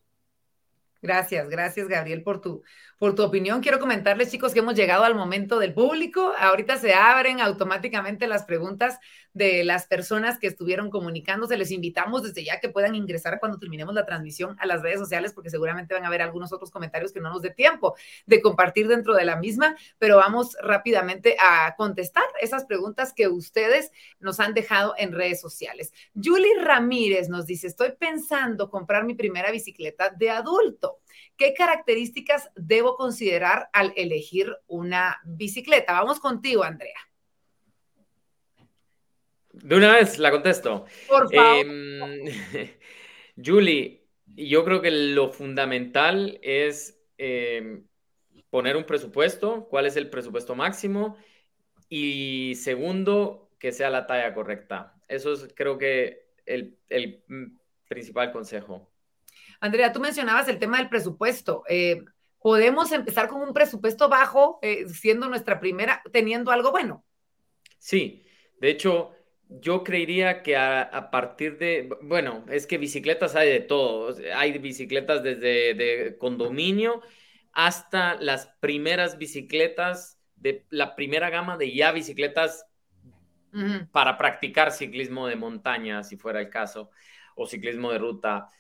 Gracias, gracias Gabriel por tu, por tu opinión. Quiero comentarles chicos que hemos llegado al momento del público. Ahorita se abren automáticamente las preguntas de las personas que estuvieron comunicándose. Les invitamos desde ya que puedan ingresar cuando terminemos la transmisión a las redes sociales porque seguramente van a haber algunos otros comentarios que no nos dé tiempo de compartir dentro de la misma, pero vamos rápidamente a contestar esas preguntas que ustedes nos han dejado en redes sociales. Julie Ramírez nos dice, estoy pensando comprar mi primera bicicleta de adulto. ¿Qué características debo considerar al elegir una bicicleta? Vamos contigo, Andrea. De una vez la contesto. Por favor. Em, Julie, yo creo que lo fundamental es em, poner un presupuesto, cuál es el presupuesto máximo y segundo, que sea la talla correcta. Eso es creo que el, principal consejo. Andrea, tú mencionabas el tema del presupuesto. Eh, ¿Podemos empezar con un presupuesto bajo, eh, siendo nuestra primera, teniendo algo bueno? Sí, de hecho, yo creería que a, partir de, bueno, es que bicicletas hay de todo. Hay bicicletas desde de condominio hasta las primeras bicicletas de la primera gama de ya bicicletas para practicar ciclismo de montaña, si fuera el caso, o ciclismo de ruta.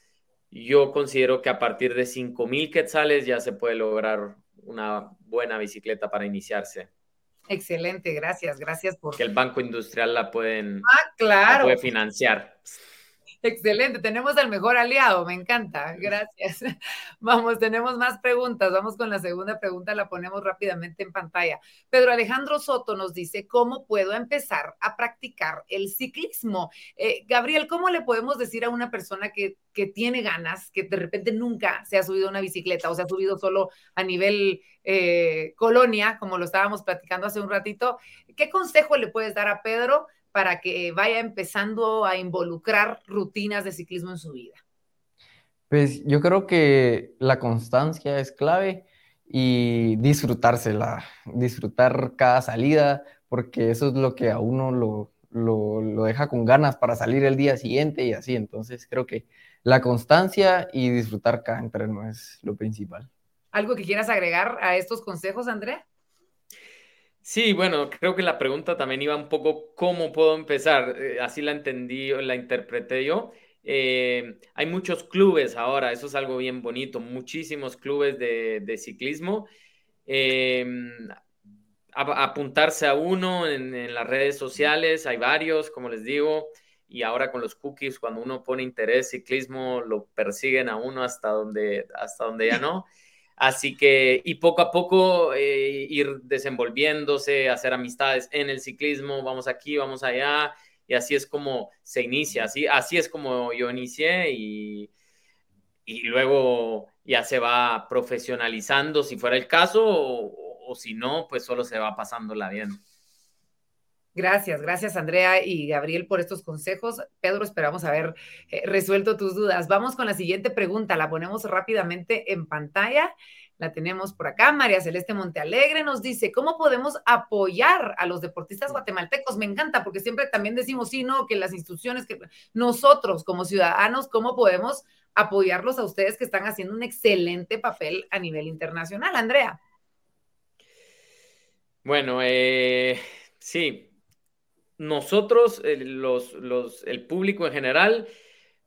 Yo considero que a partir de 5.000 quetzales ya se puede lograr una buena bicicleta para iniciarse. Excelente, gracias, gracias por... Que el Banco Industrial la pueden... Ah, claro. puede financiar. Excelente, tenemos al mejor aliado, me encanta, gracias. Vamos, tenemos más preguntas, vamos con la segunda pregunta, la ponemos rápidamente en pantalla. Pedro Alejandro Soto nos dice, ¿cómo puedo empezar a practicar el ciclismo? Eh, Gabriel, ¿cómo le podemos decir a una persona que, que tiene ganas, que de repente nunca se ha subido a una bicicleta o se ha subido solo a nivel eh, colonia, como lo estábamos platicando hace un ratito, ¿qué consejo le puedes dar a Pedro? Para que vaya empezando a involucrar rutinas de ciclismo en su vida? Pues yo creo que la constancia es clave y disfrutársela, disfrutar cada salida, porque eso es lo que a uno lo, lo, deja con ganas para salir el día siguiente y así. Entonces creo que la constancia y disfrutar cada entreno es lo principal. ¿Algo que quieras agregar a estos consejos, Andrea? Sí, bueno, creo que la pregunta también iba un poco cómo puedo empezar. Eh, así la entendí, la interpreté yo. Eh, hay muchos clubes ahora, eso es algo bien bonito, muchísimos clubes de, ciclismo. Em, apuntarse a uno en, las redes sociales, hay varios, como les digo. y ahora con los cookies, cuando uno pone interés ciclismo, lo persiguen a uno hasta donde, hasta donde ya no. Así que, y poco a poco eh, ir desenvolviéndose, hacer amistades en el ciclismo, vamos aquí, vamos allá, y así es como se inicia, así, así es como yo inicié y, y luego ya se va profesionalizando si fuera el caso, o, o si no, pues solo se va pasándola bien. Gracias, gracias Andrea y Gabriel por estos consejos. Pedro, esperamos haber eh, resuelto tus dudas. Vamos con la siguiente pregunta, la ponemos rápidamente en pantalla. La tenemos por acá. María Celeste Montealegre nos dice, ¿cómo podemos apoyar a los deportistas guatemaltecos? Me encanta porque siempre también decimos, sí, no, que las instituciones, que nosotros como ciudadanos, ¿cómo podemos apoyarlos a ustedes que están haciendo un excelente papel a nivel internacional? Andrea. Bueno, eh, sí, nosotros, los, los, el público en general,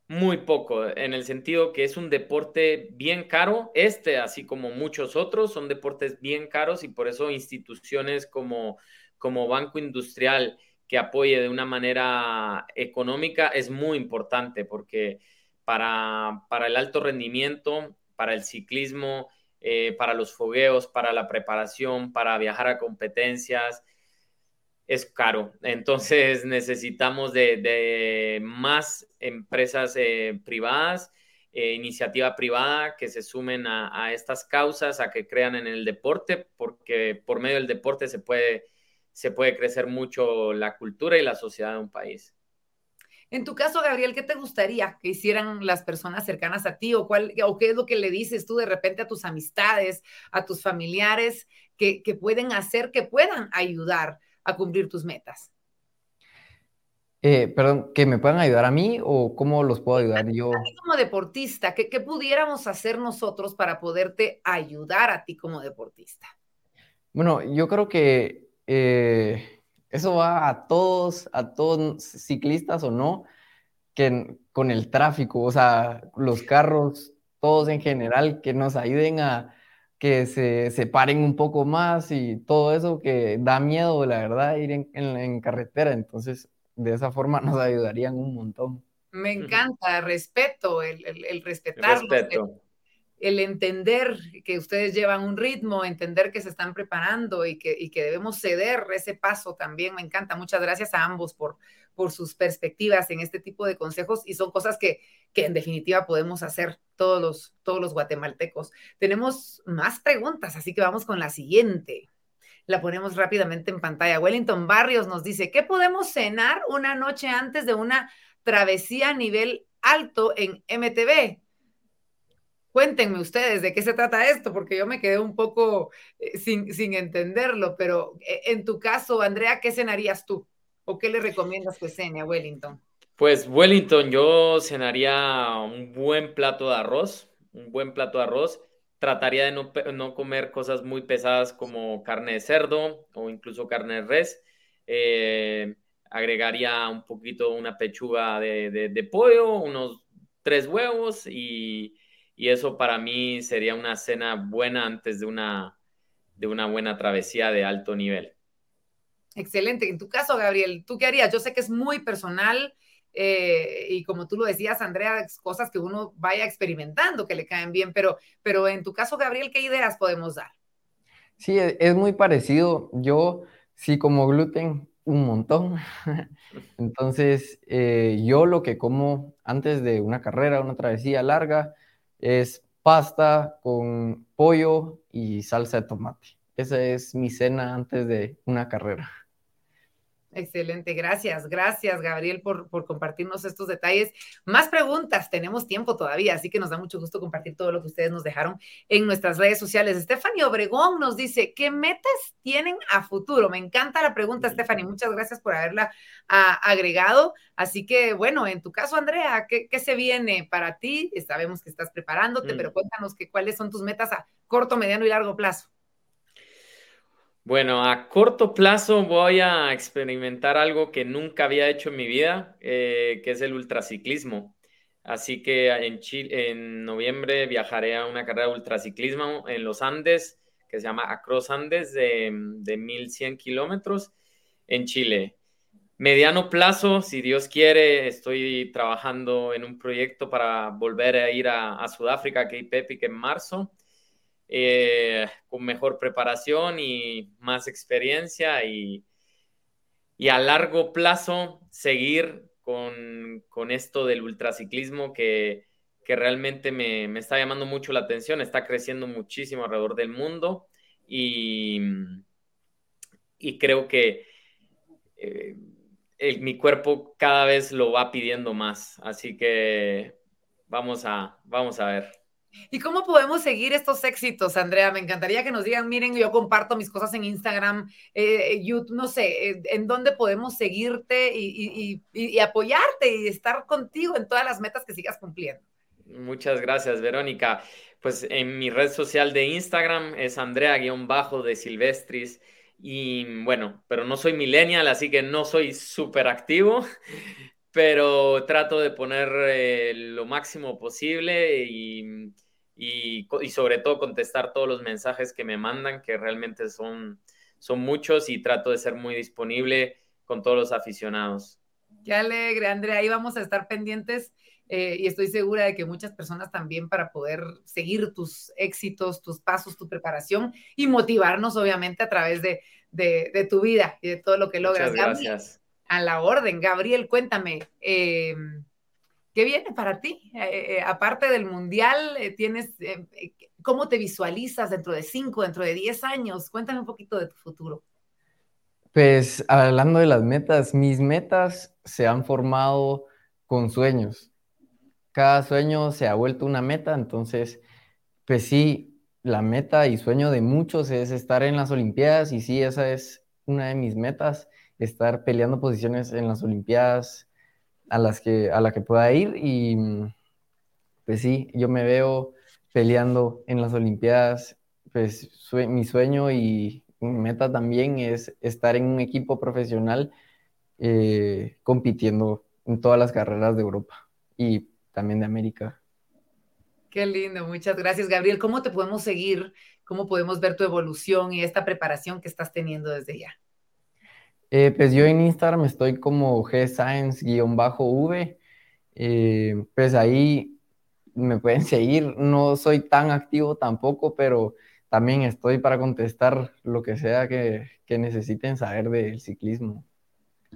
muy poco, en el sentido que es un deporte bien caro. Este, así como muchos otros, son deportes bien caros y por eso instituciones como, como Banco Industrial que apoye de una manera económica es muy importante porque para, para el alto rendimiento, para el ciclismo, eh, para los fogueos, para la preparación, para viajar a competencias, es caro. Entonces necesitamos de, más empresas eh, privadas, eh, iniciativa privada que se sumen a, estas causas, a que crean en el deporte, porque por medio del deporte se puede, se puede crecer mucho la cultura y la sociedad de un país. En tu caso, Gabriel, ¿qué te gustaría que hicieran las personas cercanas a ti o, cuál, o qué es lo que le dices tú de repente a tus amistades, a tus familiares que, que pueden hacer, que puedan ayudar? A cumplir tus metas? Eh, perdón, ¿que me puedan ayudar a mí o cómo los puedo ayudar yo? como deportista, ¿qué, pudiéramos hacer nosotros para poderte ayudar a ti como deportista? Bueno, yo creo que eh, eso va a todos, a todos ciclistas o no, que con el tráfico, o sea, los carros, todos en general, que nos ayuden a, que se separen un poco más y todo eso que da miedo, la verdad, ir en, carretera. Entonces, de esa forma nos ayudarían un montón. Me encanta, respeto, el, el, el respetar. El, entender que ustedes llevan un ritmo, entender que se están preparando y que, y que debemos ceder ese paso también. Me encanta. Muchas gracias a ambos por, por sus perspectivas en este tipo de consejos y son cosas que, que en definitiva podemos hacer todos los, todos los guatemaltecos. Tenemos más preguntas, así que vamos con la siguiente. La ponemos rápidamente en pantalla. Wellington Barrios nos dice, ¿qué podemos cenar una noche antes de una travesía a nivel alto en MTV? Cuéntenme ustedes de qué se trata esto, porque yo me quedé un poco eh, sin, sin entenderlo, pero eh, en tu caso, Andrea, ¿qué cenarías tú? ¿O qué le recomiendas que cene a Wellington? Pues Wellington, yo cenaría un buen plato de arroz, un buen plato de arroz. Trataría de no, comer cosas muy pesadas como carne de cerdo o incluso carne de res. Eh, agregaría un poquito una pechuga de, pollo, unos tres huevos y, y, eso para mí sería una cena buena antes de una, de una buena travesía de alto nivel. Excelente. En tu caso, Gabriel, ¿tú qué harías? Yo sé que es muy personal eh, y como tú lo decías, Andrea, cosas que uno vaya experimentando que le caen bien, pero, pero en tu caso, Gabriel, ¿qué ideas podemos dar? Sí, e, es muy parecido. Yo sí como gluten un montón. Entonces, eh, yo lo que como antes de una carrera, una travesía larga, es pasta con pollo y salsa de tomate. Esa es mi cena antes de una carrera. Excelente, gracias, gracias Gabriel por, por, compartirnos estos detalles. Más preguntas, tenemos tiempo todavía, así que nos da mucho gusto compartir todo lo que ustedes nos dejaron en nuestras redes sociales. Stephanie Obregón nos dice, ¿qué metas tienen a futuro? Me encanta la pregunta, Stephanie, muchas gracias por haberla agregado. Así que, bueno, en tu caso, Andrea, ¿qué, ¿qué, se viene para ti? Sabemos que estás preparándote, mm. pero cuéntanos que, cuáles son tus metas a corto, mediano y largo plazo. Bueno, a corto plazo voy a experimentar algo que nunca había hecho en mi vida, eh, que es el ultraciclismo. Así que en, noviembre viajaré a una carrera de ultraciclismo en los Andes, que se llama Across Andes, de, de 1100 kilómetros en Chile. mediano plazo, si Dios quiere, estoy trabajando en un proyecto para volver a ir a, Sudáfrica, que Pepi, en marzo, eh, con mejor preparación y más experiencia y, y a largo plazo seguir con, esto del ultraciclismo que, que realmente me, está llamando mucho la atención, está creciendo muchísimo alrededor del mundo y, y creo que eh, mi cuerpo cada vez lo va pidiendo más, así que vamos a, vamos a ver. ¿Y cómo podemos seguir estos éxitos, Andrea? Me encantaría que nos digan, miren, yo comparto mis cosas en Instagram, eh, YouTube, no sé, eh, en dónde podemos seguirte y, apoyarte y estar contigo en todas las metas que sigas cumpliendo. Muchas gracias, Verónica. Pues en mi red social de Instagram es Andrea-de Silvestris. Y bueno, pero no soy millennial, así que no soy súper activo, pero trato de poner eh, lo máximo posible y, y, sobre todo contestar todos los mensajes que me mandan, que realmente son, son muchos y trato de ser muy disponible con todos los aficionados. Qué alegre, Andrea. Ahí vamos a estar pendientes eh, y estoy segura de que muchas personas también para poder seguir tus éxitos, tus pasos, tu preparación y motivarnos, obviamente, a través de, de, tu vida y de todo lo que logras. Muchas gracias. a la orden, Gabriel, cuéntame. Eh, ¿Qué viene para ti? Eh, eh, aparte del mundial, eh, tienes, ¿cómo te visualizas dentro de cinco, dentro de diez años? Cuéntame un poquito de tu futuro. Pues hablando de las metas, mis metas se han formado con sueños. Cada sueño se ha vuelto una meta, entonces, pues sí, la meta y sueño de muchos es estar en las Olimpiadas y sí, esa es una de mis metas, estar peleando posiciones en las Olimpiadas a las que, a la que pueda ir y pues sí, yo me veo peleando en las Olimpiadas, pues mi sueño y mi meta también es estar en un equipo profesional eh, compitiendo en todas las carreras de Europa y también de América. Qué lindo, muchas gracias Gabriel. ¿Cómo te podemos seguir? ¿Cómo podemos ver tu evolución y esta preparación que estás teniendo desde ya? Eh, pues yo en Instagram estoy como gscience-v. Eh, pues ahí me pueden seguir. No soy tan activo tampoco, pero también estoy para contestar lo que sea que, que necesiten saber del ciclismo.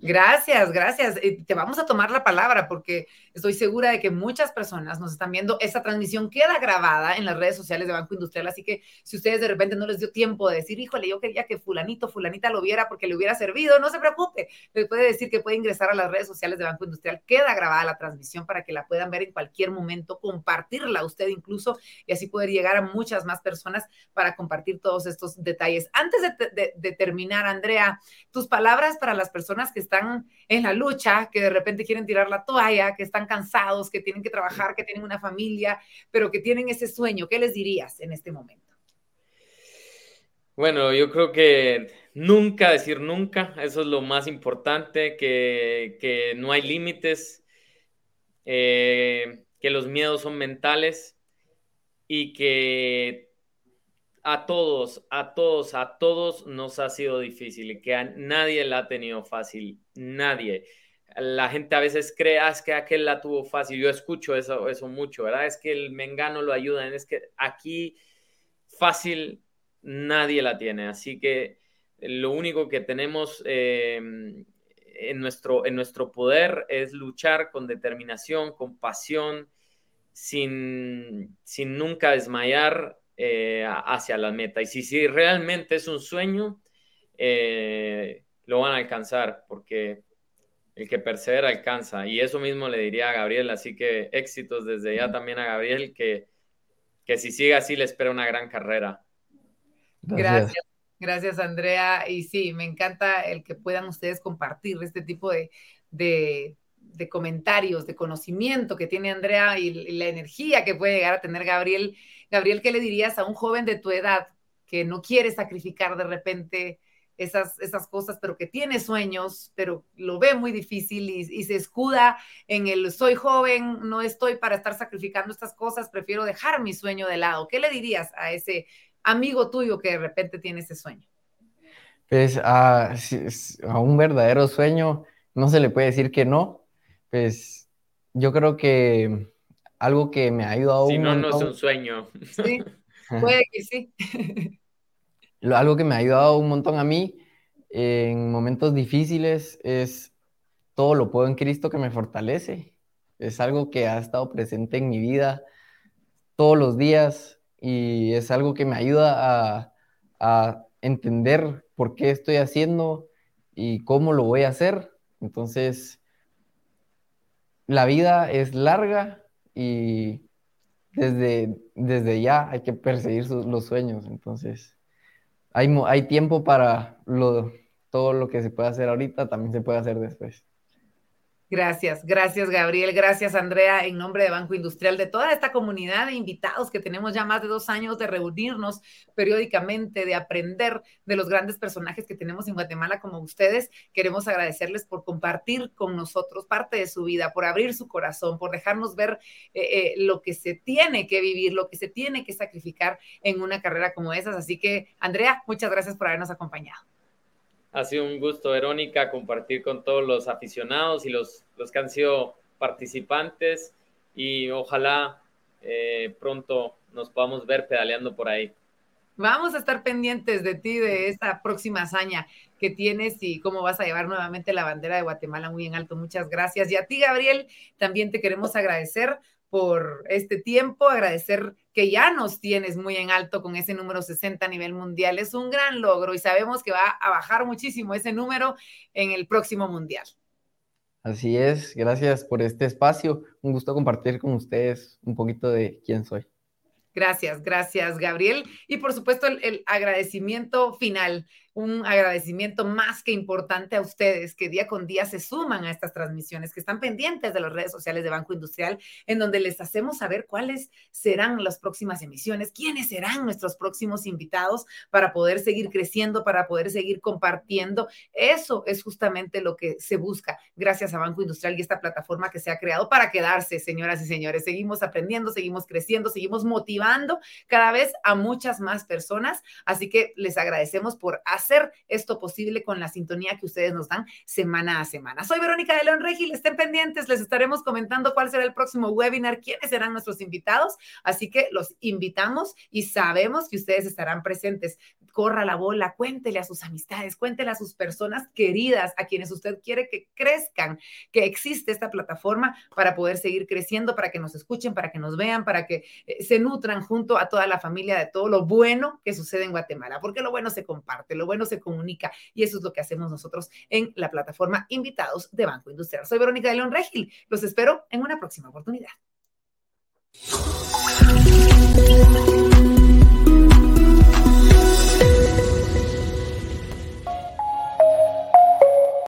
Gracias, gracias. Eh, te vamos a tomar la palabra porque estoy segura de que muchas personas nos están viendo. Esta transmisión queda grabada en las redes sociales de Banco Industrial, así que si ustedes de repente no les dio tiempo de decir, híjole, yo quería que fulanito, fulanita lo viera porque le hubiera servido, no se preocupe. Les puede decir que puede ingresar a las redes sociales de Banco Industrial. Queda grabada la transmisión para que la puedan ver en cualquier momento, compartirla usted incluso y así poder llegar a muchas más personas para compartir todos estos detalles. Antes de, de terminar, Andrea, tus palabras para las personas que están en la lucha, que de repente quieren tirar la toalla, que están cansados, que tienen que trabajar, que tienen una familia, pero que tienen ese sueño. ¿Qué les dirías en este momento? Bueno, yo creo que nunca decir nunca, eso es lo más importante, que, no hay límites, eh, que los miedos son mentales y que a todos, a todos, a todos nos ha sido difícil que a nadie la ha tenido fácil, nadie. La gente a veces cree, ah, que aquel la tuvo fácil. Yo escucho eso, eso mucho, ¿verdad? Es que el mengano lo ayuda, es que aquí fácil nadie la tiene. Así que lo único que tenemos eh, en, nuestro, en nuestro poder es luchar con determinación, con pasión, sin, sin nunca desmayar eh, hacia la meta. Y si, si realmente es un sueño, eh, lo van a alcanzar, porque el que persevera alcanza. Y eso mismo le diría a Gabriel, así que éxitos desde ya también a Gabriel, que, que si sigue así le espera una gran carrera. Gracias. Gracias, Andrea. Y sí, me encanta el que puedan ustedes compartir este tipo de, de, comentarios, de conocimiento que tiene Andrea y, y la energía que puede llegar a tener Gabriel Gabriel, ¿qué le dirías a un joven de tu edad que no quiere sacrificar de repente esas, esas cosas, pero que tiene sueños, pero lo ve muy difícil y, se escuda en el soy joven, no estoy para estar sacrificando estas cosas, prefiero dejar mi sueño de lado? ¿Qué le dirías a ese amigo tuyo que de repente tiene ese sueño? Pues a, a un verdadero sueño no se le puede decir que no. Pues yo creo que algo que me ha ayudado si no, no es un sueño. Sí, puede que sí. algo que me ha ayudado un montón a mí en momentos difíciles es todo lo puedo en Cristo que me fortalece. Es algo que ha estado presente en mi vida todos los días y es algo que me ayuda a, a entender por qué estoy haciendo y cómo lo voy a hacer. Entonces, la vida es larga y desde, desde ya hay que perseguir los sueños. Entonces, hay, hay tiempo para lo, todo lo que se puede hacer ahorita, también se puede hacer después. Gracias, gracias Gabriel, gracias Andrea, en nombre de Banco Industrial, de toda esta comunidad de invitados que tenemos ya más de dos años de reunirnos periódicamente, de aprender de los grandes personajes que tenemos en Guatemala como ustedes. Queremos agradecerles por compartir con nosotros parte de su vida, por abrir su corazón, por dejarnos ver eh, eh, lo que se tiene que vivir, lo que se tiene que sacrificar en una carrera como esas. Así que, Andrea, muchas gracias por habernos acompañado. Ha sido un gusto, Verónica, compartir con todos los aficionados y los, los que han sido participantes y ojalá eh, pronto nos podamos ver pedaleando por ahí. Vamos a estar pendientes de ti, de esta próxima hazaña que tienes y cómo vas a llevar nuevamente la bandera de Guatemala muy en alto. Muchas gracias. Y a ti, Gabriel, también te queremos agradecer por este tiempo, agradecer que ya nos tienes muy en alto con ese número 60 a nivel mundial. Es un gran logro y sabemos que va a bajar muchísimo ese número en el próximo mundial. Así es, gracias por este espacio. Un gusto compartir con ustedes un poquito de quién soy. Gracias, gracias, Gabriel. Y por supuesto, el, agradecimiento final, un agradecimiento más que importante a ustedes que día con día se suman a estas transmisiones, que están pendientes de las redes sociales de Banco Industrial, en donde les hacemos saber cuáles serán las próximas emisiones, quiénes serán nuestros próximos invitados para poder seguir creciendo, para poder seguir compartiendo. Eso es justamente lo que se busca gracias a Banco Industrial y esta plataforma que se ha creado para quedarse, señoras y señores. Seguimos aprendiendo, seguimos creciendo, seguimos motivando cada vez a muchas más personas. Así que les agradecemos por hacer esto posible con la sintonía que ustedes nos dan semana a semana. Soy Verónica de León Regil, estén pendientes, les estaremos comentando cuál será el próximo webinar, quiénes serán nuestros invitados. Así que los invitamos y sabemos que ustedes estarán presentes corra la bola, cuéntele a sus amistades, cuéntele a sus personas queridas, a quienes usted quiere que crezcan, que existe esta plataforma para poder seguir creciendo, para que nos escuchen, para que nos vean, para que eh, se nutran junto a toda la familia de todo lo bueno que sucede en Guatemala, porque lo bueno se comparte, lo bueno se comunica y eso es lo que hacemos nosotros en la plataforma Invitados de Banco Industrial. Soy Verónica de León Regil, los espero en una próxima oportunidad.